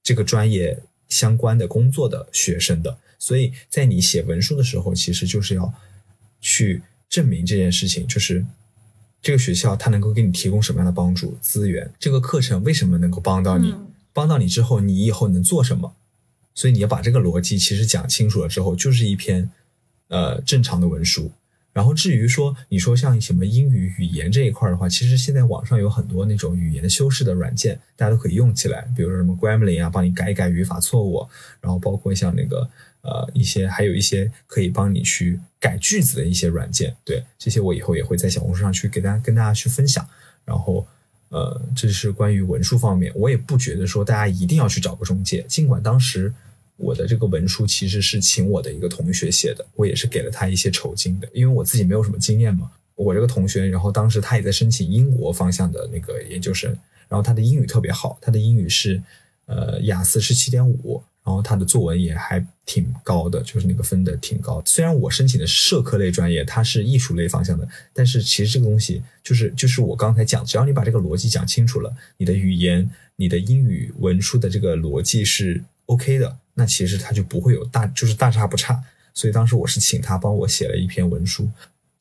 这个专业相关的工作的学生的。所以在你写文书的时候，其实就是要去证明这件事情，就是这个学校它能够给你提供什么样的帮助资源，这个课程为什么能够帮到你，嗯帮到你之后，你以后能做什么？所以你要把这个逻辑其实讲清楚了之后，就是一篇呃正常的文书。然后至于说你说像什么英语语言这一块的话，其实现在网上有很多那种语言修饰的软件，大家都可以用起来，比如说什么 Grammarly 啊，帮你改一改语法错误，然后包括像那个呃一些还有一些可以帮你去改句子的一些软件，对这些我以后也会在小红书上去给大家跟大家去分享。然后呃，这是关于文书方面，我也不觉得说大家一定要去找个中介，尽管当时。我的这个文书其实是请我的一个同学写的，我也是给了他一些酬金的，因为我自己没有什么经验嘛。我这个同学，然后当时他也在申请英国方向的那个研究生，然后他的英语特别好，他的英语是呃雅思是七点五，然后他的作文也还挺高的，就是那个分的挺高。虽然我申请的是社科类专业，它是艺术类方向的，但是其实这个东西就是就是我刚才讲，只要你把这个逻辑讲清楚了，你的语言、你的英语文书的这个逻辑是 OK 的。那其实他就不会有大，就是大差不差。所以当时我是请他帮我写了一篇文书，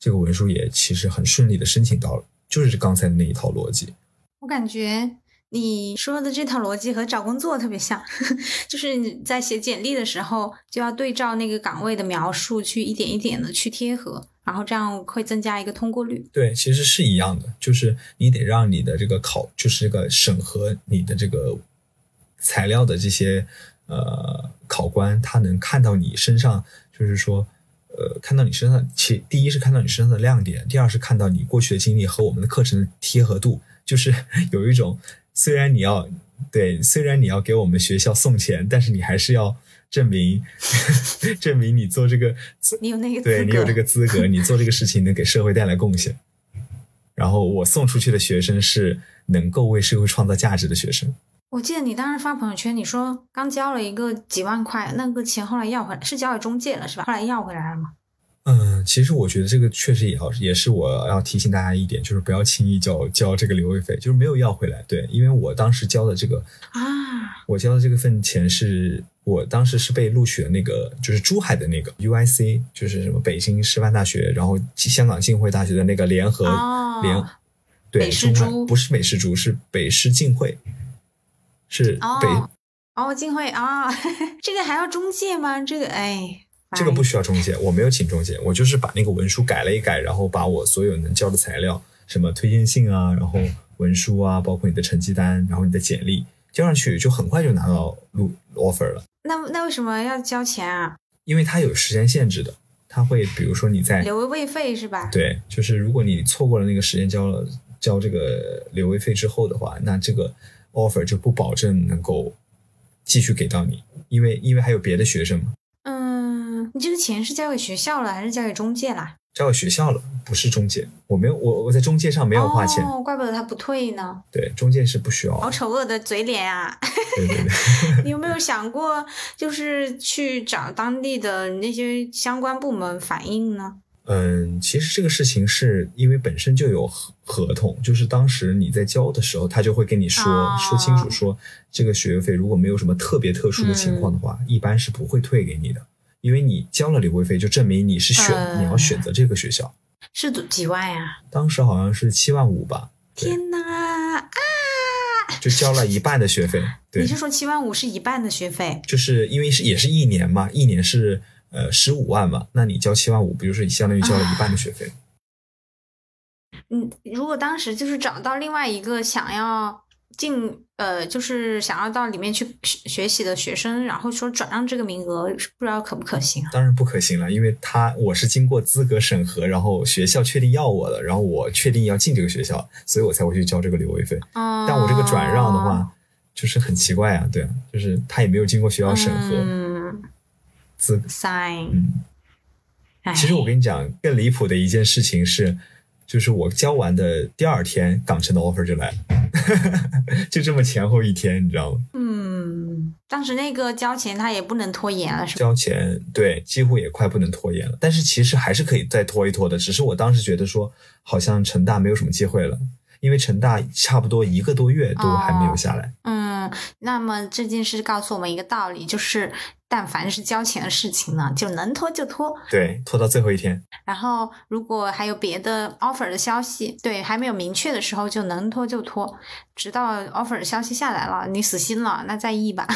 这个文书也其实很顺利的申请到了，就是刚才的那一套逻辑。我感觉你说的这套逻辑和找工作特别像，就是你在写简历的时候就要对照那个岗位的描述去一点一点的去贴合，然后这样会增加一个通过率。对，其实是一样的，就是你得让你的这个考，就是这个审核你的这个材料的这些。呃，考官他能看到你身上，就是说，呃，看到你身上，其第一是看到你身上的亮点，第二是看到你过去的经历和我们的课程的贴合度，就是 有一种虽然你要对，虽然你要给我们学校送钱，但是你还是要证明 证明你做这个，你有那个对你有这个资格，你做这个事情能给社会带来贡献。然后我送出去的学生是能够为社会创造价值的学生。我记得你当时发朋友圈，你说刚交了一个几万块，那个钱后来要回来，是交给中介了是吧？后来要回来了吗？嗯，其实我觉得这个确实也要，也是我要提醒大家一点，就是不要轻易交交这个留位费，就是没有要回来。对，因为我当时交的这个啊，我交的这个份钱是我当时是被录取的那个，就是珠海的那个 UIC，就是什么北京师范大学，然后香港浸会大学的那个联合、哦、联，对，珠不是美师珠，是北师浸会。是北哦，金慧啊，这个还要中介吗？这个哎，这个不需要中介，我没有请中介，我就是把那个文书改了一改，然后把我所有能交的材料，什么推荐信啊，然后文书啊，包括你的成绩单，然后你的简历交上去，就很快就拿到录 offer 了。那那为什么要交钱啊？因为它有时间限制的，它会比如说你在留位费是吧？对，就是如果你错过了那个时间交了交这个留位费之后的话，那这个。Offer 就不保证能够继续给到你，因为因为还有别的学生嘛。嗯，你这个钱是交给学校了还是交给中介啦？交给学校了，不是中介。我没有，我我在中介上没有花钱。哦，怪不得他不退呢。对，中介是不需要。好丑恶的嘴脸啊！对对对。你有没有想过，就是去找当地的那些相关部门反映呢？嗯，其实这个事情是因为本身就有合合同，就是当时你在交的时候，他就会跟你说、哦、说清楚，说这个学费如果没有什么特别特殊的情况的话，嗯、一般是不会退给你的，因为你交了留位费，就证明你是选、呃、你要选择这个学校。是几万呀？当时好像是七万五吧。天哪啊！就交了一半的学费。对，你是说七万五是一半的学费？就是因为是也是一年嘛，一年是。呃，十五万吧，那你交七万五，不就是相当于交了一半的学费。嗯，如果当时就是找到另外一个想要进呃，就是想要到里面去学习的学生，然后说转让这个名额，不知道可不可行啊？当然不可行了，因为他我是经过资格审核，然后学校确定要我的，然后我确定要进这个学校，所以我才会去交这个留位费。哦、但我这个转让的话，就是很奇怪啊，对啊，就是他也没有经过学校审核。嗯 sign。嗯，哎其实我跟你讲，更离谱的一件事情是，就是我交完的第二天，港城的 offer 就来了，就这么前后一天，你知道吗？嗯，当时那个交钱他也不能拖延了，是吧？交钱对，几乎也快不能拖延了。但是其实还是可以再拖一拖的，只是我当时觉得说，好像成大没有什么机会了，因为成大差不多一个多月都还没有下来。嗯，那么这件事告诉我们一个道理，就是但凡是交钱的事情呢，就能拖就拖。对，拖到最后一天。然后如果还有别的 offer 的消息，对，还没有明确的时候，就能拖就拖，直到 offer 的消息下来了，你死心了，那再议吧。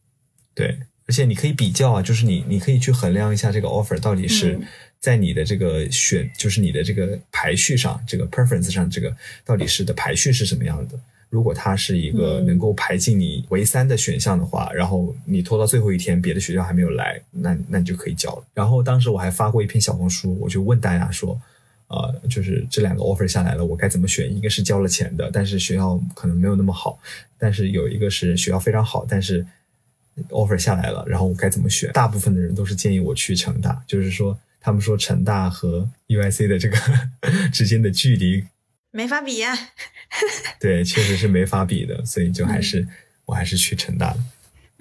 对，而且你可以比较啊，就是你你可以去衡量一下这个 offer 到底是嗯在你的这个选，就是你的这个排序上，这个 preference 上，这个到底是的排序是什么样的。如果它是一个嗯能够排进你唯三的选项的话，然后你拖到最后一天，别的学校还没有来，那那你就可以交了。然后当时我还发过一篇小红书，我就问大家说，呃，就是这两个 offer 下来了，我该怎么选？一个是交了钱的，但是学校可能没有那么好；但是有一个是学校非常好，但是 offer 下来了，然后我该怎么选？大部分的人都是建议我去成大，就是说他们说成大和 UIC 的这个 之间的距离，没法比呀、对，确实是没法比的，所以就还是、我还是去成大了。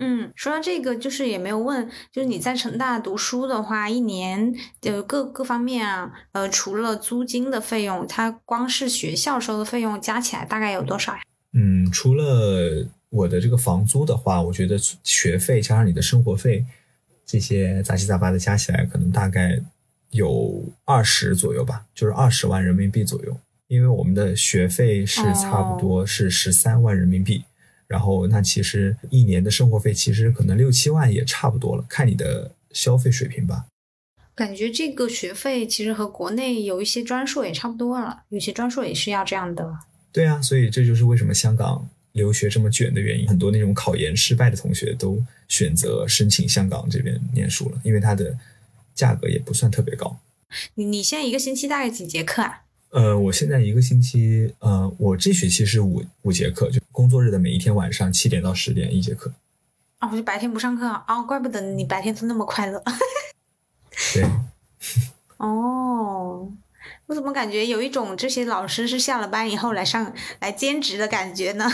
嗯，说到这个，就是也没有问，就是你在成大读书的话，一年的各各方面啊，呃，除了租金的费用，它光是学校收的费用加起来大概有多少呀？嗯，除了我的这个房租的话，我觉得学费加上你的生活费这些杂七杂八的加起来，可能大概有二十左右吧，就是二十万人民币左右。因为我们的学费是差不多是十三万人民币，然后那其实一年的生活费其实可能六七万也差不多了，看你的消费水平吧。感觉这个学费其实和国内有一些专硕也差不多了，有些专硕也是要这样的。对啊，所以这就是为什么香港留学这么卷的原因。很多那种考研失败的同学都选择申请香港这边念书了，因为它的价格也不算特别高。你你现在一个星期大概几节课啊？呃，我现在一个星期，呃，我这学期是五五节课，就工作日的每一天晚上七点到十点一节课。哦，我就白天不上课啊，哦，怪不得你白天都那么快乐。对，哦，我怎么感觉有一种这些老师是下了班以后来上来兼职的感觉呢？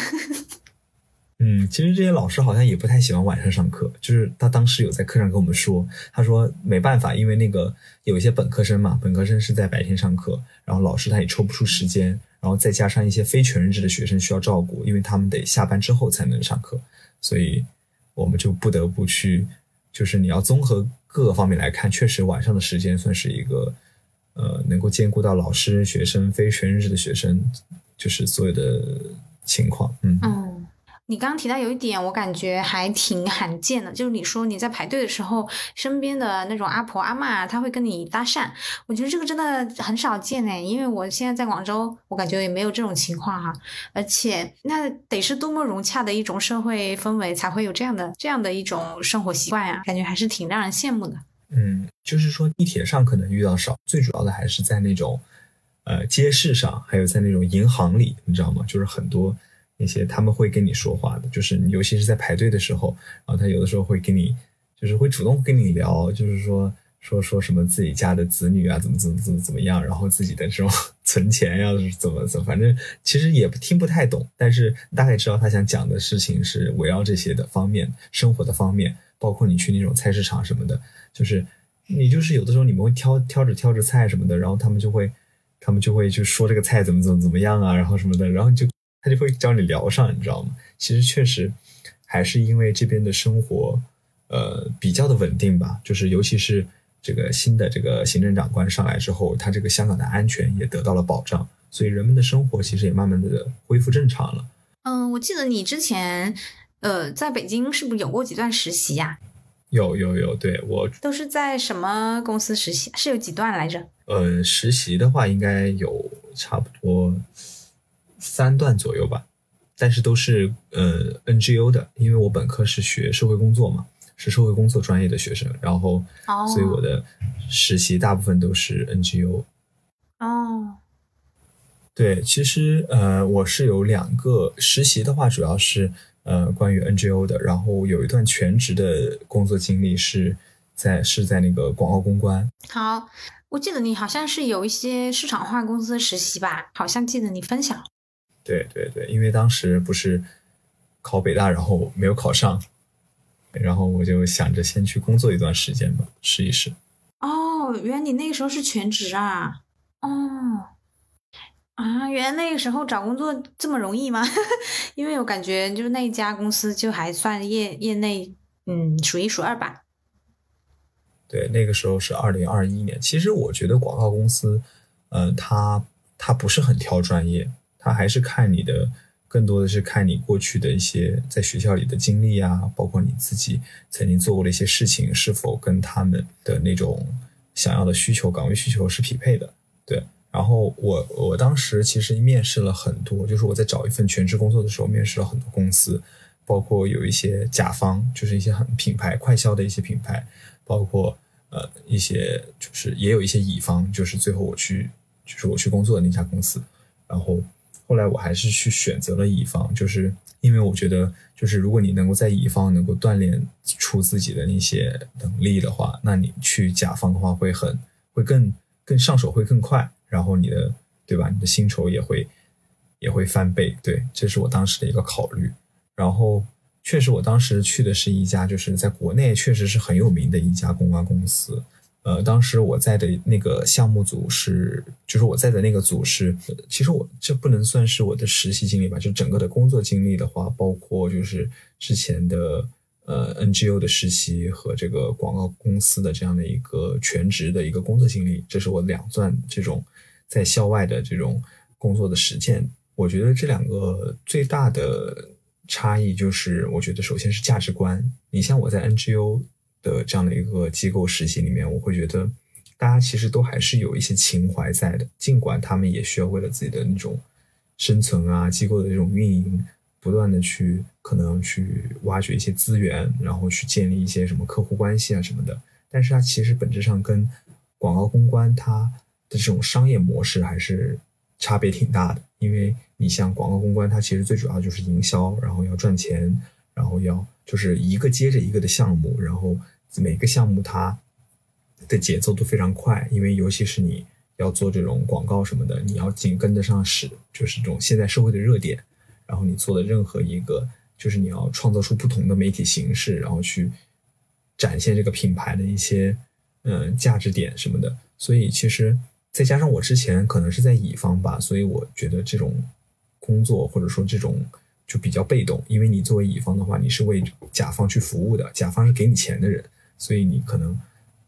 嗯，其实这些老师好像也不太喜欢晚上上课，就是他当时有在课上跟我们说，他说没办法，因为那个有一些本科生嘛，本科生是在白天上课，然后老师他也抽不出时间，然后再加上一些非全日制的学生需要照顾，因为他们得下班之后才能上课，所以我们就不得不去，就是你要综合各个方面来看，确实晚上的时间算是一个呃能够兼顾到老师、学生、非全日制的学生，就是所有的情况，嗯。嗯，你刚刚提到有一点，我感觉还挺罕见的，就是你说你在排队的时候，身边的那种阿婆阿嬷，他会跟你搭讪，我觉得这个真的很少见呢，因为我现在在广州，我感觉也没有这种情况哈，而且那得是多么融洽的一种社会氛围，才会有这样的这样的一种生活习惯呀，感觉还是挺让人羡慕的。嗯，就是说地铁上可能遇到少，最主要的还是在那种呃街市上，还有在那种银行里，你知道吗？就是很多那些他们会跟你说话的，就是你尤其是在排队的时候，然后他有的时候会跟你，就是会主动跟你聊，就是说说说什么自己家的子女啊，怎么怎么怎么怎么样，然后自己的这种 存钱呀、怎么怎么，反正其实也听不太懂，但是大概知道他想讲的事情是围绕这些的方面，生活的方面，包括你去那种菜市场什么的，就是你就是有的时候你们会挑挑着挑着菜什么的，然后他们就会他们就会就说这个菜怎么怎么怎么样啊，然后什么的，然后你就他就会教你聊上，你知道吗？其实确实还是因为这边的生活呃比较的稳定吧，就是尤其是这个新的这个行政长官上来之后，他这个香港的安全也得到了保障，所以人们的生活其实也慢慢的恢复正常了。嗯，我记得你之前呃在北京是不是有过几段实习呀、有有有，对我都是在什么公司实习？是有几段来着？呃，实习的话应该有差不多三段左右吧，但是都是呃 NGO 的，因为我本科是学社会工作嘛，是社会工作专业的学生，然后哦所以我的实习大部分都是 NGO。哦，对，其实呃我是有两个实习的话，主要是呃关于 NGO 的，然后有一段全职的工作经历是在是在那个广告公关。好，我记得你好像是有一些市场化公司实习吧？好像记得你分享。对对对，因为当时不是考北大，然后没有考上，然后我就想着先去工作一段时间吧，试一试。哦，原来你那个时候是全职啊？哦，啊，原来那个时候找工作这么容易吗？因为我感觉就是那一家公司就还算业业内，嗯，数一数二吧。对，那个时候是二零二一年。其实我觉得广告公司，嗯，它它不是很挑专业，他还是看你的，更多的是看你过去的一些在学校里的经历啊，包括你自己曾经做过的一些事情是否跟他们的那种想要的需求、岗位需求是匹配的。对，然后我我当时其实面试了很多，就是我在找一份全职工作的时候，面试了很多公司，包括有一些甲方，就是一些很品牌快销的一些品牌。包括呃一些就是也有一些乙方，就是最后我去就是我去工作的那家公司，然后后来我还是去选择了乙方，就是因为我觉得就是如果你能够在乙方能够锻炼出自己的那些能力的话，那你去甲方的话会很会更更上手会更快，然后你的对吧？你的薪酬也会也会翻倍，对，这是我当时的一个考虑，然后。确实，我当时去的是一家，就是在国内确实是很有名的一家公关公司。呃，当时我在的那个项目组是，就是我在的那个组是，其实我这不能算是我的实习经历吧，就整个的工作经历的话，包括就是之前的呃 NGO 的实习和这个广告公司的这样的一个全职的一个工作经历，这是我两段这种在校外的这种工作的实践。我觉得这两个最大的。差异就是，我觉得首先是价值观。你像我在 NGO 的这样的一个机构实习里面，我会觉得大家其实都还是有一些情怀在的，尽管他们也需要为了自己的那种生存啊，机构的这种运营，不断的去可能去挖掘一些资源，然后去建立一些什么客户关系啊什么的。但是它其实本质上跟广告公关它的这种商业模式还是差别挺大的，因为。你像广告公关，它其实最主要就是营销，然后要赚钱，然后要就是一个接着一个的项目，然后每个项目它的节奏都非常快，因为尤其是你要做这种广告什么的，你要紧跟得上时，就是这种现在社会的热点，然后你做的任何一个，就是你要创造出不同的媒体形式，然后去展现这个品牌的一些嗯价值点什么的，所以其实再加上我之前可能是在乙方吧，所以我觉得这种。工作或者说这种就比较被动，因为你作为乙方的话，你是为甲方去服务的，甲方是给你钱的人，所以你可能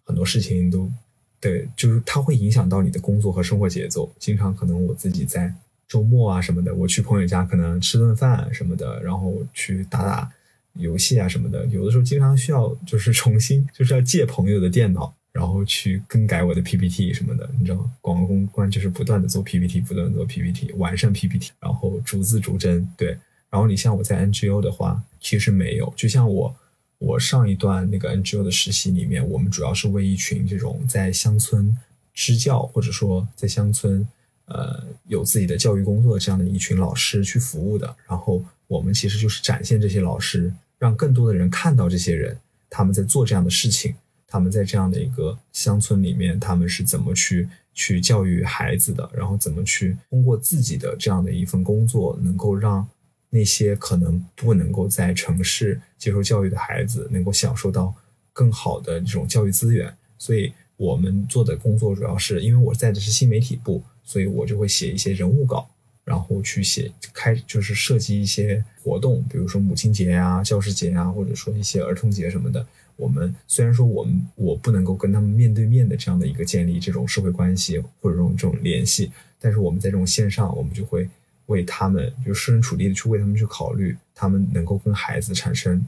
很多事情都对，就是它会影响到你的工作和生活节奏。经常可能我自己在周末啊什么的，我去朋友家可能吃顿饭什么的，然后去打打游戏啊什么的，有的时候经常需要就是重新就是要借朋友的电脑。然后去更改我的 PPT 什么的，你知道吗？广告公关就是不断的做 PPT，不断的做 PPT，完善 PPT，然后逐字逐帧。对，然后你像我在 NGO 的话，其实没有。就像我，我上一段那个 NGO 的实习里面，我们主要是为一群这种在乡村支教，或者说在乡村呃有自己的教育工作这样的一群老师去服务的。然后我们其实就是展现这些老师，让更多的人看到这些人他们在做这样的事情。他们在这样的一个乡村里面，他们是怎么去去教育孩子的？然后怎么去通过自己的这样的一份工作，能够让那些可能不能够在城市接受教育的孩子，能够享受到更好的这种教育资源？所以我们做的工作主要是，因为我在的是新媒体部，所以我就会写一些人物稿，然后去写开就是设计一些活动，比如说母亲节啊、教师节啊，或者说一些儿童节什么的。我们虽然说我们我不能够跟他们面对面的这样的一个建立这种社会关系或者这种这种联系，但是我们在这种线上，我们就会为他们就设身处地的去为他们去考虑，他们能够跟孩子产生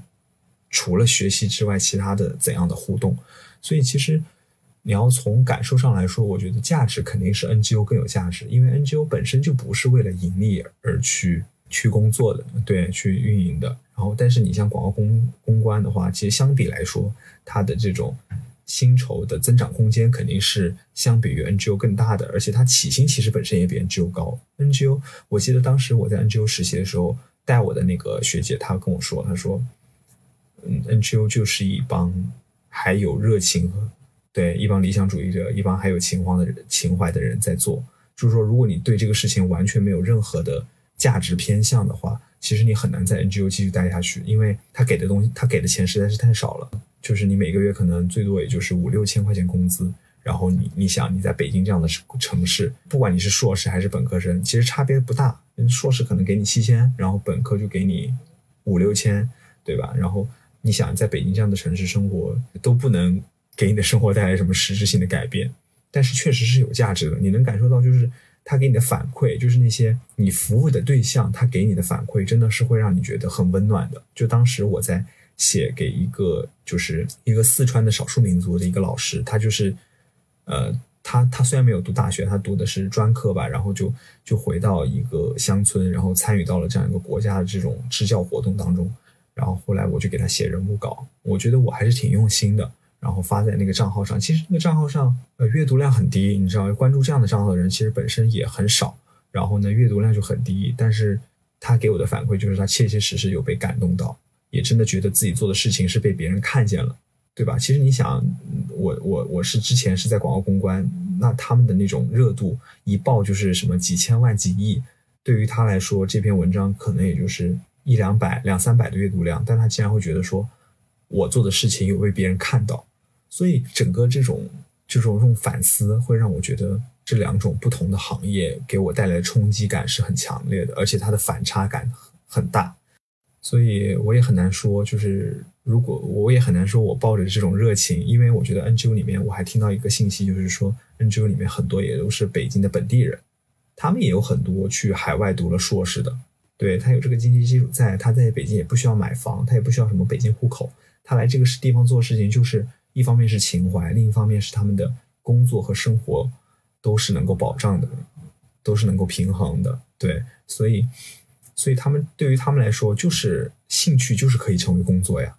除了学习之外其他的怎样的互动。所以其实你要从感受上来说，我觉得价值肯定是 NGO 更有价值，因为 NGO 本身就不是为了盈利而去去工作的，对，去运营的。然后，但是你像广告公公关的话，其实相比来说，它的这种薪酬的增长空间肯定是相比于 NGO 更大的，而且它起薪其实本身也比 NGO 高。NGO，我记得当时我在 NGO 实习的时候，带我的那个学姐她跟我说，她说，嗯，NGO 就是一帮还有热情对一帮理想主义者，一帮还有情怀的人情怀的人在做。就是说，如果你对这个事情完全没有任何的价值偏向的话，其实你很难在 NGO 继续待下去，因为他给的东西，他给的钱实在是太少了。就是你每个月可能最多也就是五六千块钱工资，然后你你想你在北京这样的城市，不管你是硕士还是本科生，其实差别不大。硕士可能给你七千，然后本科就给你五六千，对吧？然后你想在北京这样的城市生活，都不能给你的生活带来什么实质性的改变。但是确实是有价值的，你能感受到，就是他给你的反馈，就是那些你服务的对象，他给你的反馈，真的是会让你觉得很温暖的。就当时我在写给一个，就是一个四川的少数民族的一个老师，他就是，呃，他他虽然没有读大学，他读的是专科吧，然后就就回到一个乡村，然后参与到了这样一个国家的这种支教活动当中，然后后来我就给他写人物稿，我觉得我还是挺用心的。然后发在那个账号上，其实那个账号上，呃，阅读量很低，你知道，关注这样的账号的人其实本身也很少。然后呢，阅读量就很低，但是他给我的反馈就是他切切实实有被感动到，也真的觉得自己做的事情是被别人看见了，对吧？其实你想，我我我是之前是在广告公关，那他们的那种热度一爆就是什么几千万、几亿，对于他来说，这篇文章可能也就是一两百、两三百的阅读量，但他竟然会觉得说，我做的事情有被别人看到。所以整个这种这种这种反思会让我觉得这两种不同的行业给我带来的冲击感是很强烈的，而且它的反差感很大。所以我也很难说，就是如果我也很难说我抱着这种热情，因为我觉得 NGO 里面我还听到一个信息，就是说 NGO 里面很多也都是北京的本地人，他们也有很多去海外读了硕士的，对他有这个经济基础在，他在北京也不需要买房，他也不需要什么北京户口，他来这个地方做事情就是。一方面是情怀，另一方面是他们的工作和生活都是能够保障的，都是能够平衡的。对，所以，所以他们对于他们来说，就是兴趣就是可以成为工作呀。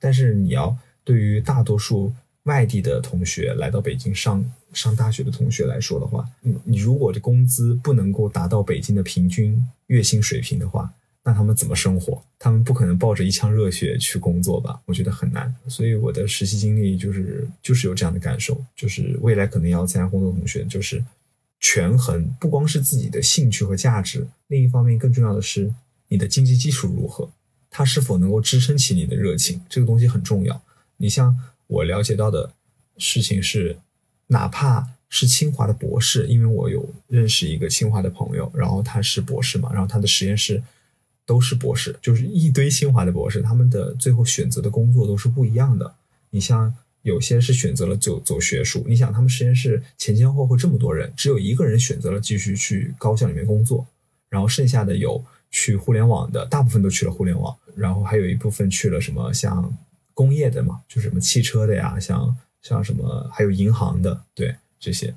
但是你要对于大多数外地的同学来到北京上上大学的同学来说的话，你你如果的工资不能够达到北京的平均月薪水平的话。那他们怎么生活？他们不可能抱着一腔热血去工作吧？我觉得很难。所以我的实习经历就是就是有这样的感受，就是未来可能要参加工作的同学，就是权衡不光是自己的兴趣和价值，另一方面更重要的是你的经济基础如何，它是否能够支撑起你的热情，这个东西很重要。你像我了解到的事情是，哪怕是清华的博士，因为我有认识一个清华的朋友，然后他是博士嘛，然后他的实验室。都是博士，就是一堆清华的博士，他们的最后选择的工作都是不一样的。你像有些是选择了走走学术，你想他们实验室前前后后这么多人，只有一个人选择了继续去高校里面工作，然后剩下的有去互联网的，大部分都去了互联网，然后还有一部分去了什么像工业的嘛，就是什么汽车的呀，像像什么还有银行的，对这些，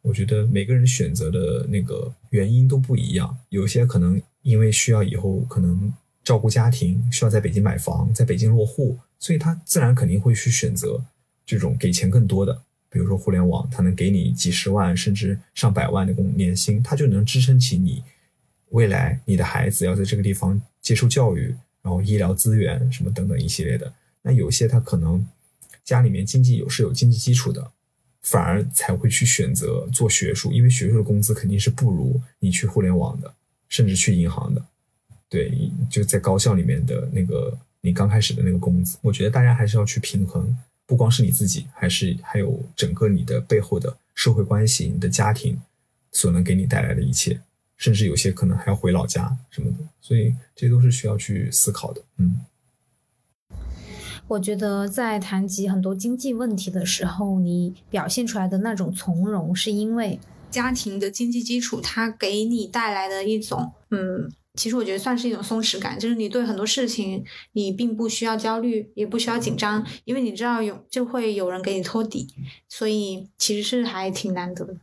我觉得每个人选择的那个原因都不一样，有些可能。因为需要以后可能照顾家庭，需要在北京买房，在北京落户，所以他自然肯定会去选择这种给钱更多的，比如说互联网，它能给你几十万甚至上百万的工年薪，它就能支撑起你未来你的孩子要在这个地方接受教育，然后医疗资源什么等等一系列的。那有些他可能家里面经济有是有经济基础的，反而才会去选择做学术，因为学术的工资肯定是不如你去互联网的。甚至去银行的，对，就在高校里面的那个你刚开始的那个工资，我觉得大家还是要去平衡，不光是你自己，还是还有整个你的背后的社会关系、你的家庭所能给你带来的一切，甚至有些可能还要回老家什么的，所以这都是需要去思考的。嗯，我觉得在谈及很多经济问题的时候，你表现出来的那种从容，是因为。家庭的经济基础，它给你带来的一种，嗯，其实我觉得算是一种松弛感，就是你对很多事情，你并不需要焦虑，也不需要紧张，因为你知道有就会有人给你托底，所以其实是还挺难得的。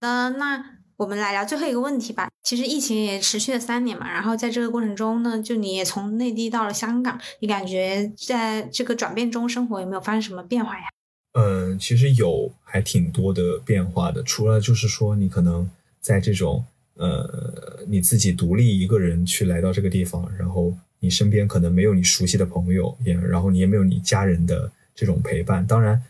呃，那我们来聊最后一个问题吧。其实疫情也持续了三年嘛，然后在这个过程中呢，就你也从内地到了香港，你感觉在这个转变中，生活有没有发生什么变化呀？嗯，其实有还挺多的变化的。除了就是说，你可能在这种呃你自己独立一个人去来到这个地方，然后你身边可能没有你熟悉的朋友，也然后你也没有你家人的这种陪伴。当然，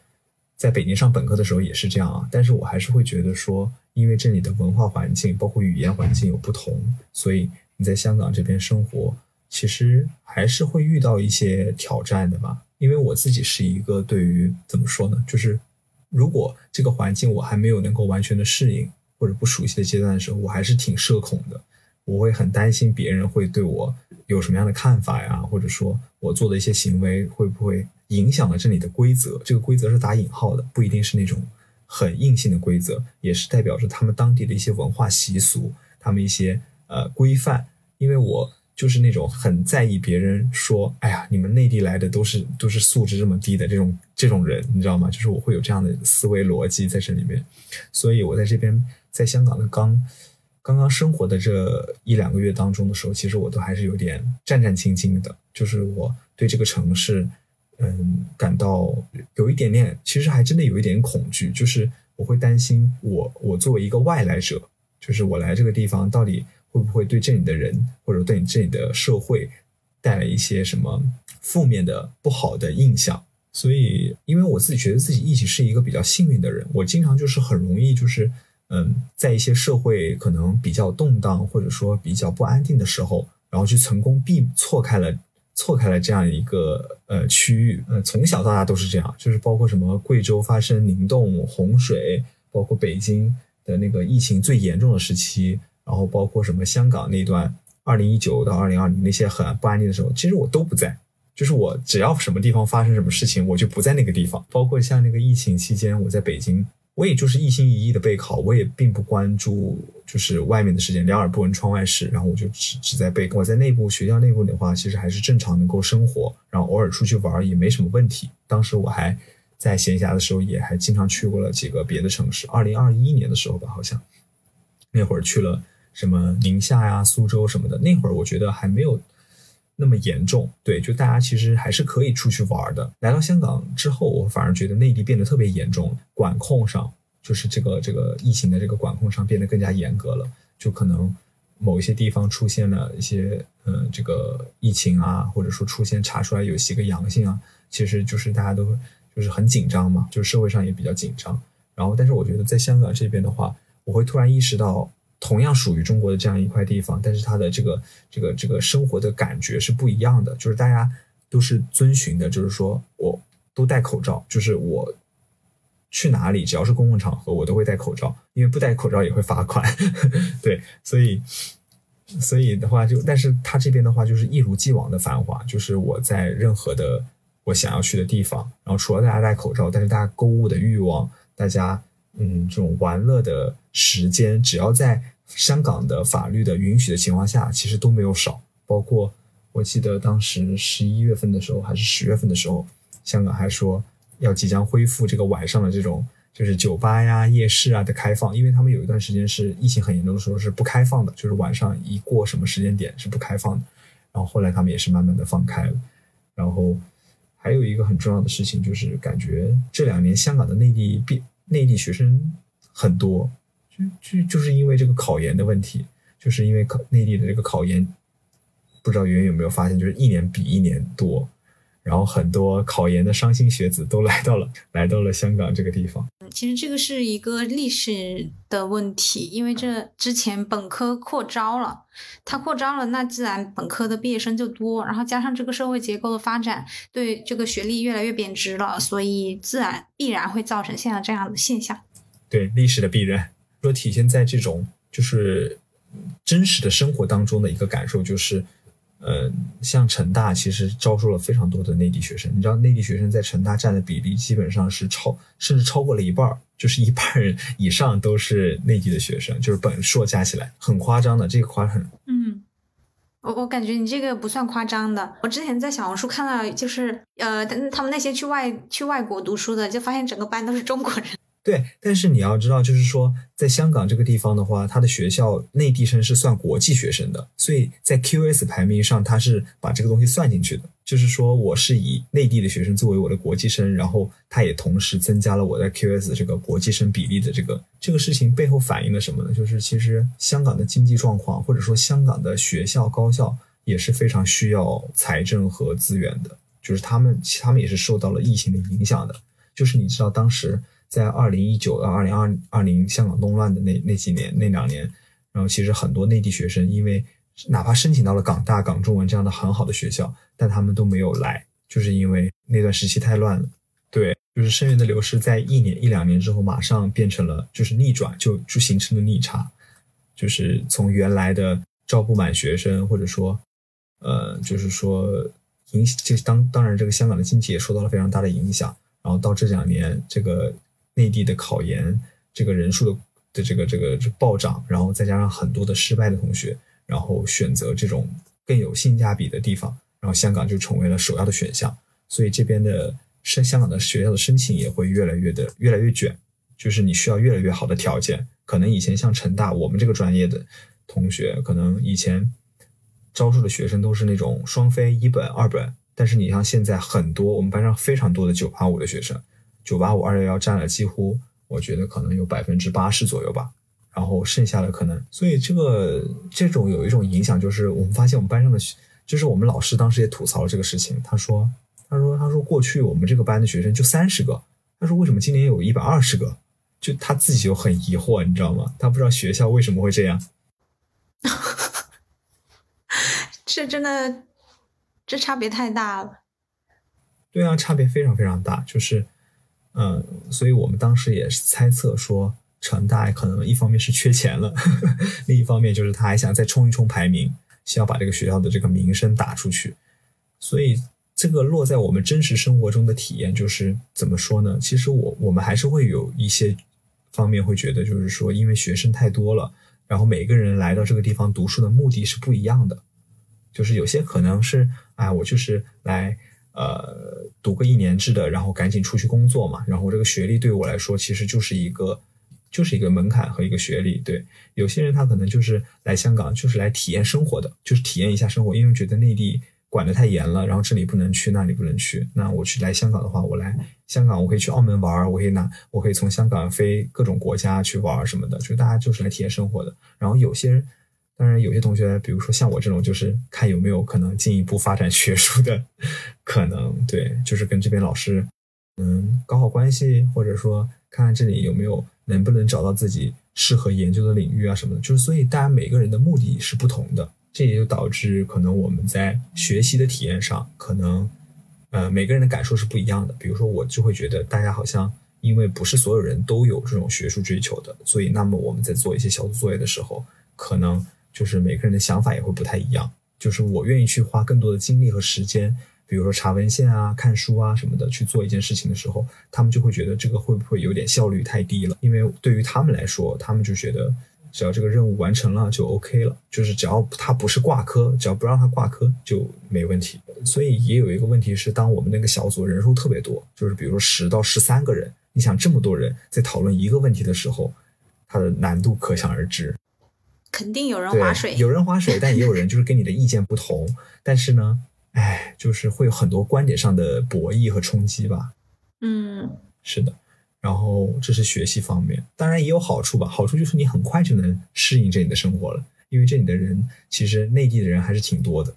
在北京上本科的时候也是这样啊，但是我还是会觉得说，因为这里的文化环境包括语言环境有不同，所以你在香港这边生活，其实还是会遇到一些挑战的吧。因为我自己是一个对于怎么说呢，就是如果这个环境我还没有能够完全的适应或者不熟悉的阶段的时候，我还是挺社恐的。我会很担心别人会对我有什么样的看法呀，或者说我做的一些行为会不会影响了这里的规则？这个规则是打引号的，不一定是那种很硬性的规则，也是代表着他们当地的一些文化习俗，他们一些呃规范。因为我就是那种很在意别人说，哎呀，你们内地来的都是都是素质这么低的这种这种人，你知道吗？就是我会有这样的思维逻辑在这里面，所以我在这边在香港的刚。刚刚生活的这一两个月当中的时候，其实我都还是有点战战兢兢的，就是我对这个城市，嗯，感到有一点点，其实还真的有一点恐惧，就是我会担心我我作为一个外来者，就是我来这个地方到底会不会对这里的人或者对你这里的社会带来一些什么负面的不好的印象。所以，因为我自己觉得自己一直是一个比较幸运的人，我经常就是很容易就是。嗯，在一些社会可能比较动荡或者说比较不安定的时候，然后去成功避错开了错开了这样一个呃区域。呃，从小到大都是这样，就是包括什么贵州发生凝冻洪水，包括北京的那个疫情最严重的时期，然后包括什么香港那段二零一九到二零二零那些很不安定的时候，其实我都不在。就是我只要什么地方发生什么事情，我就不在那个地方。包括像那个疫情期间，我在北京。我也就是一心一意的备考，我也并不关注就是外面的事情，两耳不闻窗外事。然后我就只只在备考。我在内部学校内部的话，其实还是正常能够生活，然后偶尔出去玩也没什么问题。当时我还在闲暇的时候，也还经常去过了几个别的城市。二零二一年的时候吧，好像那会儿去了什么宁夏呀、苏州什么的。那会儿我觉得还没有。那么严重，对，就大家其实还是可以出去玩的。来到香港之后，我反而觉得内地变得特别严重，管控上就是这个这个疫情的这个管控上变得更加严格了。就可能某一些地方出现了一些嗯这个疫情啊，或者说出现查出来有几个阳性啊，其实就是大家都就是很紧张嘛，就是社会上也比较紧张。然后，但是我觉得在香港这边的话，我会突然意识到。同样属于中国的这样一块地方，但是它的这个这个这个生活的感觉是不一样的。就是大家都是遵循的，就是说我都戴口罩，就是我去哪里只要是公共场合，我都会戴口罩，因为不戴口罩也会罚款。对，所以所以的话就，但是他这边的话就是一如既往的繁华，就是我在任何的我想要去的地方，然后除了大家戴口罩，但是大家购物的欲望，大家。嗯，这种玩乐的时间，只要在香港的法律的允许的情况下，其实都没有少。包括我记得当时十一月份的时候，还是十月份的时候，香港还说要即将恢复这个晚上的这种就是酒吧呀、夜市啊的开放，因为他们有一段时间是疫情很严重的时候是不开放的，就是晚上一过什么时间点是不开放的。然后后来他们也是慢慢的放开了。然后还有一个很重要的事情，就是感觉这两年香港的内地变。内地学生很多，就就就是因为这个考研的问题，就是因为考内地的这个考研，不知道圆圆有没有发现，就是一年比一年多。然后很多考研的伤心学子都来到了 来到了香港这个地方。其实这个是一个历史的问题，因为这之前本科扩招了，它扩招了，那自然本科的毕业生就多，然后加上这个社会结构的发展，对这个学历越来越贬值了，所以自然必然会造成现在这样的现象。对历史的必然，说体现在这种就是真实的生活当中的一个感受就是。呃，像成大其实招收了非常多的内地学生，你知道内地学生在成大占的比例基本上是超，甚至超过了一半就是一半人以上都是内地的学生，就是本硕加起来很夸张的，这个夸很。嗯，我我感觉你这个不算夸张的，我之前在小红书看到，就是呃，他们那些去外去外国读书的，就发现整个班都是中国人。对，但是你要知道，就是说，在香港这个地方的话，它的学校内地生是算国际学生的，所以在 QS 排名上，它是把这个东西算进去的。就是说，我是以内地的学生作为我的国际生，然后它也同时增加了我在 QS 这个国际生比例的这个这个事情背后反映了什么呢？就是其实香港的经济状况，或者说香港的学校高校也是非常需要财政和资源的。就是他们他们也是受到了疫情的影响的。就是你知道，当时在二零一九到二零二二零香港动乱的那那几年那两年，然后其实很多内地学生因为哪怕申请到了港大、港中文这样的很好的学校，但他们都没有来，就是因为那段时期太乱了。对，就是生源的流失，在一年一两年之后，马上变成了就是逆转，就就形成了逆差，就是从原来的招不满学生，或者说，呃，就是说影就当当然这个香港的经济也受到了非常大的影响，然后到这两年这个内地的考研这个人数的的这个这个暴涨，然后再加上很多的失败的同学，然后选择这种更有性价比的地方，然后香港就成为了首要的选项，所以这边的。申香港的学校的申请也会越来越的越来越卷，就是你需要越来越好的条件。可能以前像成大，我们这个专业的同学，可能以前招收的学生都是那种双非一本二本，但是你像现在很多我们班上非常多的九八五的学生，九八五二幺幺占了几乎，我觉得可能有百分之八十左右吧。然后剩下的可能，所以这个这种有一种影响，就是我们发现我们班上的，就是我们老师当时也吐槽了这个事情，他说。他说：“他说过去我们这个班的学生就三十个，他说为什么今年有一百二十个？就他自己就很疑惑，你知道吗？他不知道学校为什么会这样。这真的，这差别太大了。对啊，差别非常非常大。就是，嗯，所以我们当时也是猜测说，成大可能一方面是缺钱了呵呵，另一方面就是他还想再冲一冲排名，需要把这个学校的这个名声打出去，所以。”这个落在我们真实生活中的体验就是怎么说呢？其实我我们还是会有一些方面会觉得，就是说，因为学生太多了，然后每个人来到这个地方读书的目的是不一样的。就是有些可能是，哎，我就是来呃读个一年制的，然后赶紧出去工作嘛。然后这个学历对我来说，其实就是一个就是一个门槛和一个学历。对，有些人他可能就是来香港就是来体验生活的，就是体验一下生活，因为觉得内地。管得太严了，然后这里不能去，那里不能去。那我去来香港的话，我来香港，我可以去澳门玩，我可以拿，我可以从香港飞各种国家去玩什么的。就大家就是来体验生活的。然后有些人，当然有些同学，比如说像我这种，就是看有没有可能进一步发展学术的可能。对，就是跟这边老师嗯搞好关系，或者说看看这里有没有能不能找到自己适合研究的领域啊什么的。就是所以大家每个人的目的是不同的。这也就导致可能我们在学习的体验上，可能，呃，每个人的感受是不一样的。比如说，我就会觉得大家好像因为不是所有人都有这种学术追求的，所以那么我们在做一些小组作业的时候，可能就是每个人的想法也会不太一样。就是我愿意去花更多的精力和时间，比如说查文献啊、看书啊什么的去做一件事情的时候，他们就会觉得这个会不会有点效率太低了？因为对于他们来说，他们就觉得。只要这个任务完成了就 OK 了，就是只要他不是挂科，只要不让他挂科就没问题。所以也有一个问题是，当我们那个小组人数特别多，就是比如说十到十三个人，你想这么多人在讨论一个问题的时候，它的难度可想而知。肯定有人划水，有人划水，但也有人就是跟你的意见不同。但是呢，哎，就是会有很多观点上的博弈和冲击吧。嗯，是的。然后这是学习方面，当然也有好处吧。好处就是你很快就能适应这里的生活了，因为这里的人其实内地的人还是挺多的，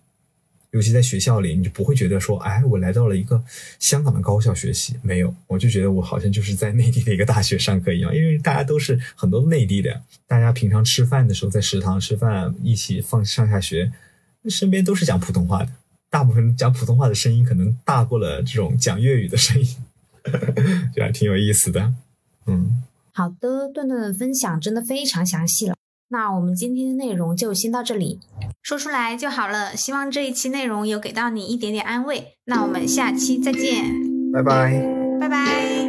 尤其在学校里，你就不会觉得说，哎，我来到了一个香港的高校学习，没有，我就觉得我好像就是在内地的一个大学上课一样，因为大家都是很多内地的，大家平常吃饭的时候在食堂吃饭，一起放上下学，身边都是讲普通话的，大部分讲普通话的声音可能大过了这种讲粤语的声音。就还挺有意思的，嗯，好的，段段的分享真的非常详细了。那我们今天的内容就先到这里，说出来就好了希望这一期内容有给到你一点点安慰。那我们下期再见。拜拜。拜拜。